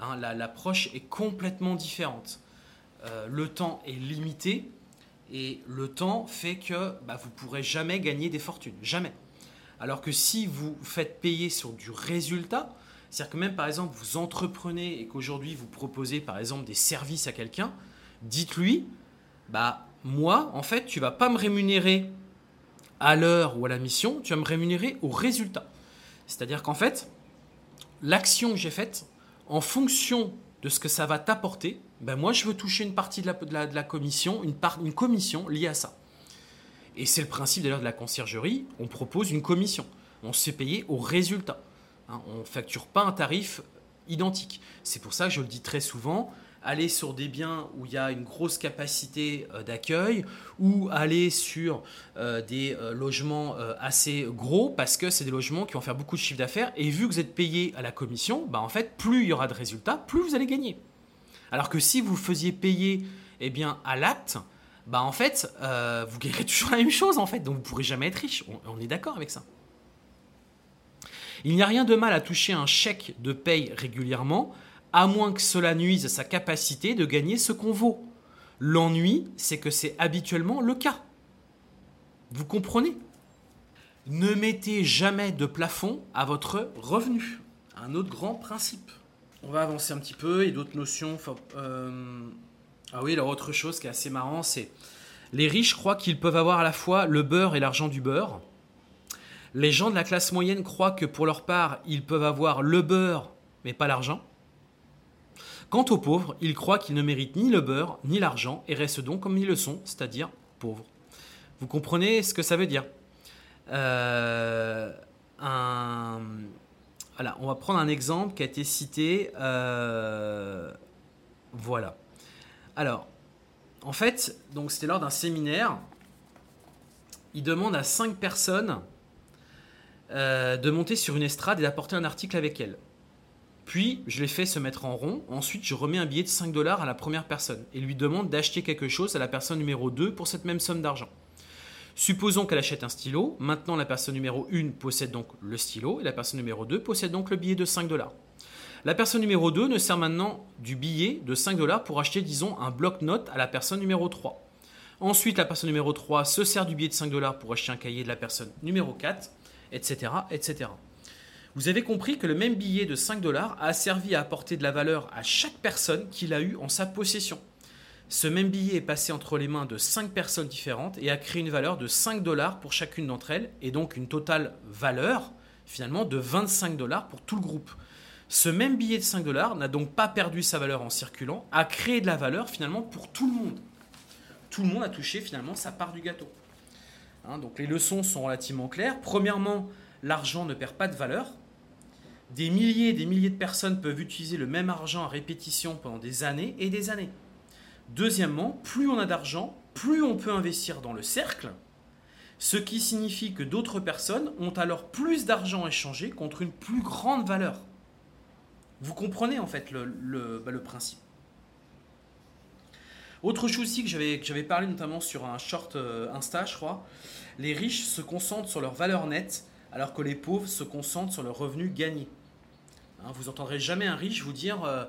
Hein, l'approche est complètement différente. Euh, le temps est limité et le temps fait que bah, vous ne pourrez jamais gagner des fortunes. Jamais. Alors que si vous faites payer sur du résultat, c'est-à-dire que même par exemple vous entreprenez et qu'aujourd'hui vous proposez par exemple des services à quelqu'un, dites-lui, bah moi en fait tu vas pas me rémunérer à l'heure ou à la mission, tu vas me rémunérer au résultat. C'est-à-dire qu'en fait, l'action que j'ai faite, en fonction de ce que ça va t'apporter, ben moi je veux toucher une partie de la, commission, une, une commission liée à ça. Et c'est le principe d'ailleurs de la conciergerie, on propose une commission. On se fait payer au résultat. Hein, on ne facture pas un tarif identique. C'est pour ça que je le dis très souvent, aller sur des biens où il y a une grosse capacité euh, d'accueil ou aller sur euh, des euh, logements assez gros parce que c'est des logements qui vont faire beaucoup de chiffre d'affaires et vu que vous êtes payé à la commission, bah en fait, plus il y aura de résultats, plus vous allez gagner. Alors que si vous faisiez payer eh bien, à l'acte, bah en fait, vous gagnerez [laughs] toujours la même chose en fait, donc vous ne pourrez jamais être riche. On, est d'accord avec ça. Il n'y a rien de mal à toucher un chèque de paye régulièrement, à moins que cela nuise à sa capacité de gagner ce qu'on vaut. L'ennui, c'est que c'est habituellement le cas. Vous comprenez? Ne mettez jamais de plafond à votre revenu. Un autre grand principe. On va avancer un petit peu et d'autres notions. Euh, ah oui, alors autre chose qui est assez marrant, c'est les riches croient qu'ils peuvent avoir à la fois le beurre et l'argent du beurre. Les gens de la classe moyenne croient que pour leur part, ils peuvent avoir le beurre, mais pas l'argent. Quant aux pauvres, ils croient qu'ils ne méritent ni le beurre ni l'argent et restent donc comme ils le sont, c'est-à-dire pauvres. Vous comprenez ce que ça veut dire euh, on va prendre un exemple qui a été cité. Euh, voilà. Alors, en fait, donc c'était lors d'un séminaire. Il demande à cinq personnes euh, de monter sur une estrade et d'apporter un article avec elles. Puis, je les fais se mettre en rond. Ensuite, je remets un billet de 5 dollars à la première personne et lui demande d'acheter quelque chose à la personne numéro 2 pour cette même somme d'argent. Supposons qu'elle achète un stylo. Maintenant, la personne numéro 1 possède donc le stylo et la personne numéro 2 possède donc le billet de 5 dollars. La personne numéro 2 ne sert maintenant du billet de 5 dollars pour acheter, disons, un bloc-notes à la personne numéro 3. Ensuite, la personne numéro 3 se sert du billet de 5 dollars pour acheter un cahier de la personne numéro 4, etc., etc. Vous avez compris que le même billet de 5 dollars a servi à apporter de la valeur à chaque personne qu'il a eu en sa possession. Ce même billet est passé entre les mains de 5 personnes différentes et a créé une valeur de 5 dollars pour chacune d'entre elles, et donc une totale valeur finalement de 25 dollars pour tout le groupe. Ce même billet de 5 dollars n'a donc pas perdu sa valeur en circulant, a créé de la valeur finalement pour tout le monde. Tout le monde a touché finalement sa part du gâteau. Hein, donc les leçons sont relativement claires. Premièrement, l'argent ne perd pas de valeur. Des milliers et des milliers de personnes peuvent utiliser le même argent à répétition pendant des années et des années. Deuxièmement, plus on a d'argent, plus on peut investir dans le cercle, ce qui signifie que d'autres personnes ont alors plus d'argent à échanger contre une plus grande valeur. Vous comprenez en fait le, bah, principe. Autre chose aussi que j'avais parlé notamment sur un short euh, Insta, je crois, les riches se concentrent sur leur valeur nette alors que les pauvres se concentrent sur leur revenu gagné. Hein, vous entendrez jamais un riche vous dire euh,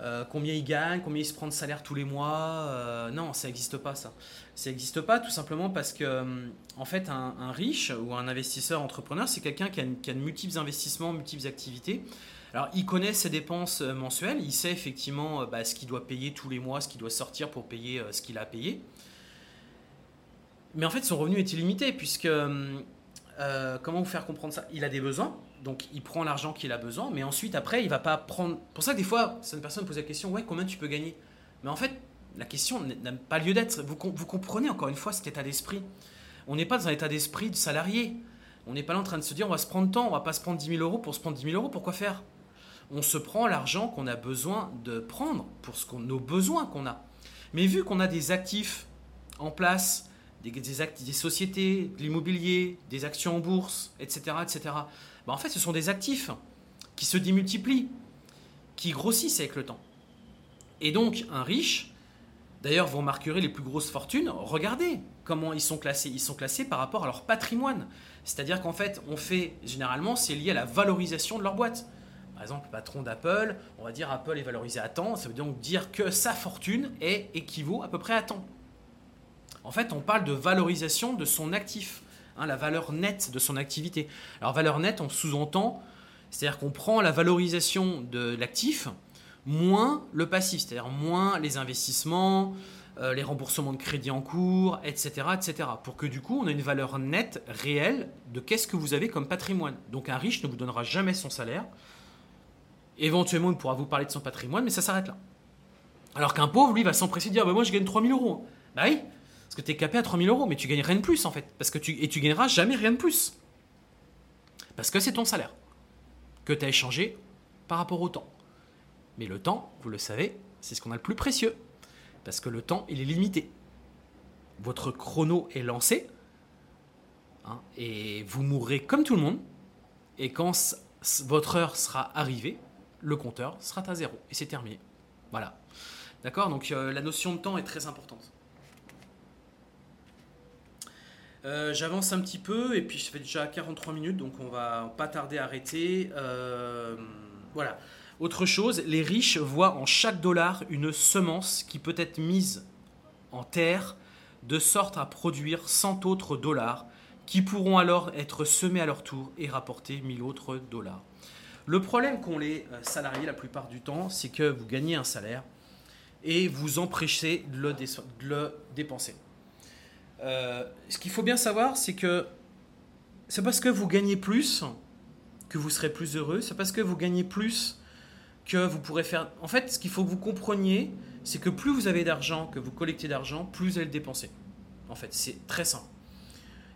euh, combien il gagne, combien il se prend de salaire tous les mois. Euh, non, ça n'existe pas ça. Ça n'existe pas tout simplement parce que, fait, un, riche ou un investisseur entrepreneur, c'est quelqu'un qui, a, de multiples investissements, multiples activités. Alors, il connaît ses dépenses mensuelles, il sait effectivement bah, ce qu'il doit payer tous les mois, ce qu'il doit sortir pour payer ce qu'il a payé. Mais en fait, son revenu est illimité puisque, comment vous faire comprendre ça? Il a des besoins, donc il prend l'argent qu'il a besoin, mais ensuite après il va pas prendre. Pour ça que des fois, certaines personnes posent la question ouais combien tu peux gagner? Mais en fait, la question n'a pas lieu d'être. Vous, vous, comprenez encore une fois cet état d'esprit. On n'est pas dans un état d'esprit de salarié. On n'est pas là en train de se dire on va se prendre temps, on va pas se prendre 10 000 euros pour se prendre 10 000 euros. Pourquoi faire? On se prend l'argent qu'on a besoin de prendre pour ce nos besoins qu'on a. Mais vu qu'on a des actifs en place, des, des, des sociétés, de l'immobilier, des actions en bourse, etc., etc. Bah, en fait, ce sont des actifs qui se démultiplient, qui grossissent avec le temps. Et donc, un riche, d'ailleurs, vous remarquerez les plus grosses fortunes, regardez comment ils sont classés. Ils sont classés par rapport à leur patrimoine. C'est-à-dire qu'en fait, on fait, généralement, c'est lié à la valorisation de leur boîte. Par exemple, le patron d'Apple, on va dire Apple est valorisé à temps, ça veut donc dire que sa fortune est équivaut à peu près à temps. En fait, on parle de valorisation de son actif. Hein, la valeur nette de son activité. Alors valeur nette, on sous-entend, c'est-à-dire qu'on prend la valorisation de l'actif moins le passif, c'est-à-dire moins les investissements, euh, les remboursements de crédit en cours, etc., etc. Pour que du coup, on ait une valeur nette réelle de qu'est-ce que vous avez comme patrimoine. Donc un riche ne vous donnera jamais son salaire. Éventuellement, il pourra vous parler de son patrimoine, mais ça s'arrête là. Alors qu'un pauvre, lui, va s'empresser de dire Moi, je gagne 3000 euros. Bah oui, parce que tu es capé à 3000 euros, mais tu gagnes rien de plus en fait. Parce que tu, et tu gagneras jamais rien de plus. Parce que c'est ton salaire que tu as échangé par rapport au temps. Mais le temps, vous le savez, c'est ce qu'on a le plus précieux. Parce que le temps, il est limité. Votre chrono est lancé. Hein, et vous mourrez comme tout le monde. Et quand votre heure sera arrivée, le compteur sera à zéro. Et c'est terminé. Voilà. D'accord? Donc euh, la notion de temps est très importante. Euh, j'avance un petit peu et puis je fais déjà 43 minutes donc on va pas tarder à arrêter. Euh, voilà. Autre chose, les riches voient en chaque dollar une semence qui peut être mise en terre de sorte à produire 100 autres dollars qui pourront alors être semés à leur tour et rapporter 1000 autres dollars. Le problème qu'ont les euh, salariés la plupart du temps, c'est que vous gagnez un salaire et vous empêchez de le dépenser. Euh, ce qu'il faut bien savoir, c'est que c'est parce que vous gagnez plus que vous serez plus heureux. C'est parce que vous gagnez plus que vous pourrez faire. En fait, ce qu'il faut que vous compreniez, c'est que plus vous avez d'argent, que vous collectez d'argent, plus vous allez le dépenser. En fait, c'est très simple.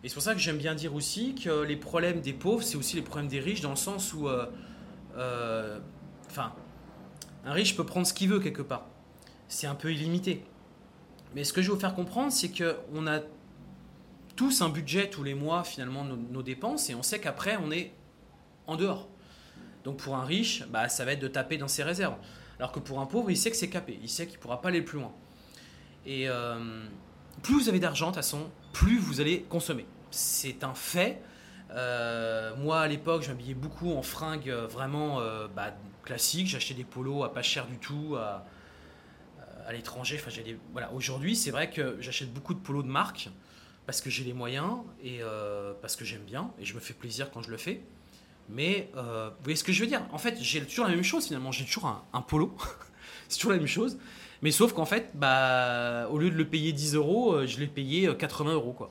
Et c'est pour ça que j'aime bien dire aussi que les problèmes des pauvres, c'est aussi les problèmes des riches, dans le sens où euh, euh, enfin, un riche peut prendre ce qu'il veut quelque part. C'est un peu illimité. Mais ce que je veux vous faire comprendre, c'est qu'on a tous un budget tous les mois, finalement, nos, dépenses, et on sait qu'après, on est en dehors. Donc pour un riche, bah, ça va être de taper dans ses réserves. Alors que pour un pauvre, il sait que c'est capé, il sait qu'il ne pourra pas aller plus loin. Et euh, plus vous avez d'argent, de toute façon, plus vous allez consommer. C'est un fait. Euh, moi, à l'époque, je m'habillais beaucoup en fringues euh, vraiment bah, classiques. J'achetais des polos à pas cher du tout à, à l'étranger. Enfin, voilà. Aujourd'hui, c'est vrai que j'achète beaucoup de polos de marque parce que j'ai les moyens et parce que j'aime bien et je me fais plaisir quand je le fais. Mais vous voyez ce que je veux dire? En fait, j'ai toujours la même chose finalement. J'ai toujours un, polo. [laughs] c'est toujours la même chose. Mais sauf qu'en fait, bah, au lieu de le payer 10 euros, euh, je l'ai payé 80 euh, euros. Quoi.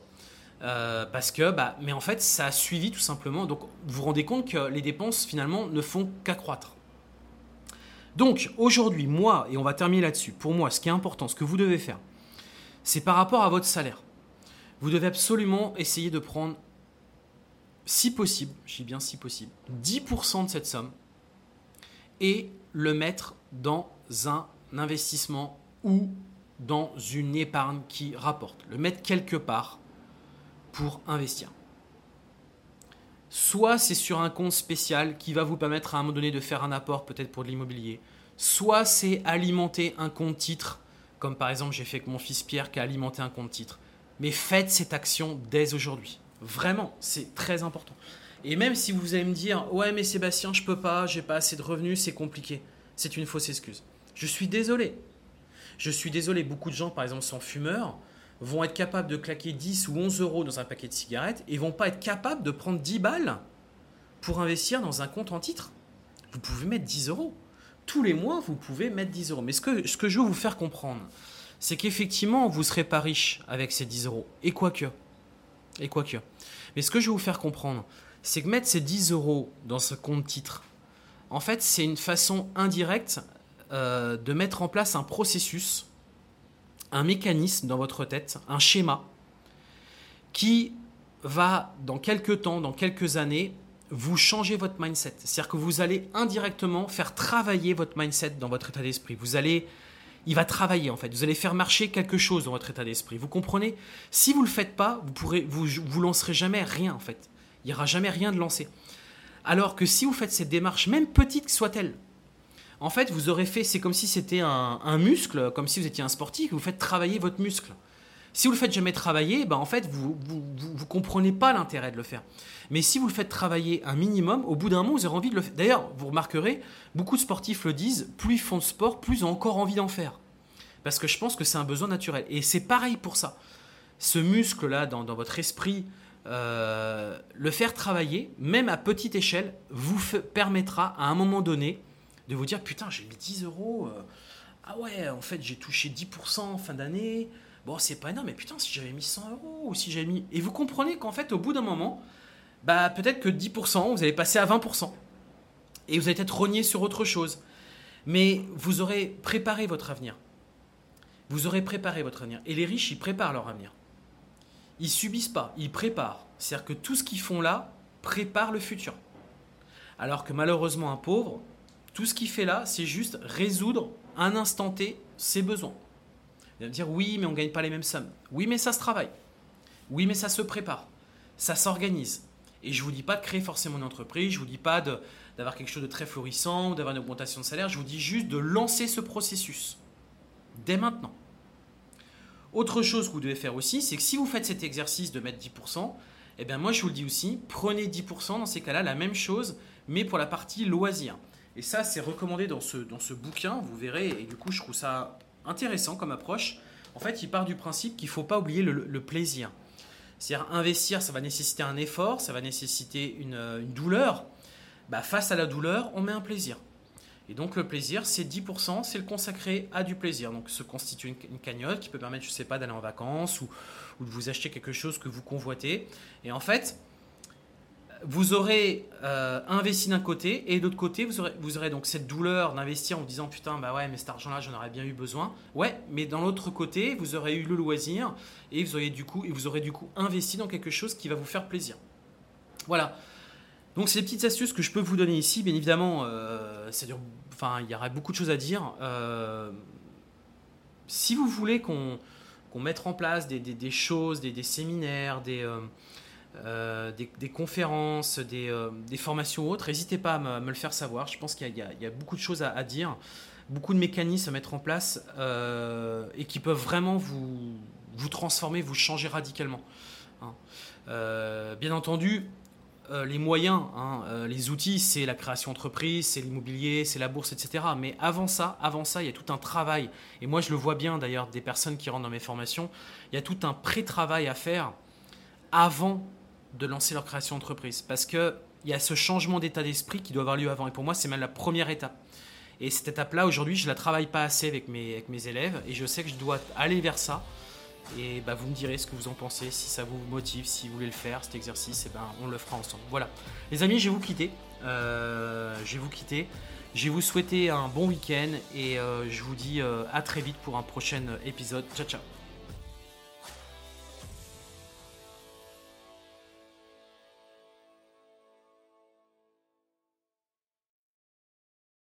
Euh, parce que, bah, mais en fait, ça a suivi tout simplement. Donc, vous vous rendez compte que les dépenses finalement ne font qu'accroître. Donc, aujourd'hui, moi, et on va terminer là-dessus, pour moi, ce qui est important, ce que vous devez faire, c'est par rapport à votre salaire. Vous devez absolument essayer de prendre, si possible, je dis bien si possible, 10% de cette somme et le mettre dans un investissement ou dans une épargne qui rapporte. Le mettre quelque part pour investir. Soit c'est sur un compte spécial qui va vous permettre à un moment donné de faire un apport peut-être pour de l'immobilier. Soit c'est alimenter un compte titre, comme par exemple j'ai fait avec mon fils Pierre qui a alimenté un compte titre. Mais faites cette action dès aujourd'hui. Vraiment, c'est très important. Et même si vous allez me dire, ouais mais Sébastien, je peux pas, j'ai pas assez de revenus, c'est compliqué. C'est une fausse excuse. Je suis désolé. Je suis désolé, beaucoup de gens, par exemple, sans fumeurs, vont être capables de claquer 10 ou 11 euros dans un paquet de cigarettes et vont pas être capables de prendre 10 balles pour investir dans un compte en titre. Vous pouvez mettre 10 euros. Tous les mois, vous pouvez mettre 10 euros. Mais ce que je veux vous faire comprendre, c'est qu'effectivement, vous ne serez pas riche avec ces 10 euros. Et quoique. Et. Mais ce que je veux vous faire comprendre, c'est que mettre ces 10 euros dans ce compte titre, en fait, c'est une façon indirecte euh, de mettre en place un processus, un mécanisme dans votre tête, un schéma, qui va, dans quelques temps, dans quelques années, vous changer votre mindset. C'est-à-dire que vous allez indirectement faire travailler votre mindset dans votre état d'esprit. Vous allez, il va travailler en fait. Vous allez faire marcher quelque chose dans votre état d'esprit. Vous comprenez? Si vous le faites pas, vous pourrez, vous, vous lancerez jamais rien en fait. Il n'y aura jamais rien de lancé. Alors que si vous faites cette démarche, même petite soit-elle, en fait, vous aurez fait, c'est comme si c'était un, muscle, comme si vous étiez un sportif, vous faites travailler votre muscle. Si vous le faites jamais travailler, ben en fait, vous vous, comprenez pas l'intérêt de le faire. Mais si vous le faites travailler un minimum, au bout d'un moment, vous aurez envie de le faire. D'ailleurs, vous remarquerez, beaucoup de sportifs le disent, plus ils font de sport, plus ils ont encore envie d'en faire. Parce que je pense que c'est un besoin naturel. Et c'est pareil pour ça. Ce muscle-là, dans, votre esprit, euh, le faire travailler, même à petite échelle, vous permettra à un moment donné de vous dire putain, j'ai mis 10 euros. Euh, ah ouais, en fait, j'ai touché 10% en fin d'année. Bon, c'est pas énorme, mais putain, si j'avais mis 100 euros ou si j'avais mis. Et vous comprenez qu'en fait, au bout d'un moment, bah peut-être que 10%, vous allez passer à 20%. Et vous allez être rogné sur autre chose. Mais vous aurez préparé votre avenir. Vous aurez préparé votre avenir. Et les riches, ils préparent leur avenir. Ils subissent pas, ils préparent. C'est-à-dire que tout ce qu'ils font là prépare le futur. Alors que malheureusement, un pauvre, tout ce qu'il fait là, c'est juste résoudre un instant T ses besoins. Il va me dire oui, mais on ne gagne pas les mêmes sommes. Oui, mais ça se travaille. Oui, mais ça se prépare. Ça s'organise. Et je ne vous dis pas de créer forcément une entreprise, je ne vous dis pas d'avoir quelque chose de très florissant ou d'avoir une augmentation de salaire, je vous dis juste de lancer ce processus dès maintenant. Autre chose que vous devez faire aussi, c'est que si vous faites cet exercice de mettre 10%, eh bien moi je vous le dis aussi, prenez 10% dans ces cas-là, la même chose, mais pour la partie loisir. Et ça, c'est recommandé dans ce, dans ce bouquin, vous verrez, et du coup, je trouve ça intéressant comme approche. En fait, il part du principe qu'il ne faut pas oublier le, plaisir. C'est-à-dire, investir, ça va nécessiter un effort, ça va nécessiter une, douleur. Bah, face à la douleur, on met un plaisir. Et donc, le plaisir, c'est 10%, c'est le consacré à du plaisir. Donc, se constitue une, une cagnotte qui peut permettre, je ne sais pas, d'aller en vacances ou, ou de vous acheter quelque chose que vous convoitez. Et en fait, vous aurez euh, investi d'un côté et de l'autre côté, vous aurez, donc cette douleur d'investir en disant putain, bah ouais, mais cet argent-là, j'en aurais bien eu besoin. Ouais, mais dans l'autre côté, vous aurez eu le loisir et vous, aurez du coup, investi dans quelque chose qui va vous faire plaisir. Voilà. Donc c'est les petites astuces que je peux vous donner ici. Bien évidemment, ça dure, il y aurait beaucoup de choses à dire. si vous voulez qu'on mette en place des, choses, des, séminaires, des, des, conférences, des, formations autres, n'hésitez pas à me, le faire savoir. Je pense qu'il y, a beaucoup de choses à dire beaucoup de mécanismes à mettre en place euh, et qui peuvent vraiment vous, transformer, vous changer radicalement. Hein. Euh, bien entendu, euh, les moyens, hein, les outils, c'est la création d'entreprise, c'est l'immobilier, c'est la bourse, etc. Mais avant ça, avant ça, il y a tout un travail. Et moi, je le vois bien d'ailleurs des personnes qui rentrent dans mes formations. Il y a tout un pré-travail à faire avant de lancer leur création d'entreprise, parce que il y a ce changement d'état d'esprit qui doit avoir lieu avant. Et pour moi, c'est même la première étape. Et cette étape-là, aujourd'hui, je la travaille pas assez avec mes, avec mes élèves et je sais que je dois aller vers ça. Et bah, vous me direz ce que vous en pensez, si ça vous motive, si vous voulez le faire, cet exercice, et ben, on le fera ensemble. Voilà. Les amis, je vais vous quitter. Euh, je vais vous quitter. Je vais vous souhaiter un bon week-end et euh, je vous dis euh, à très vite pour un prochain épisode. Ciao, ciao.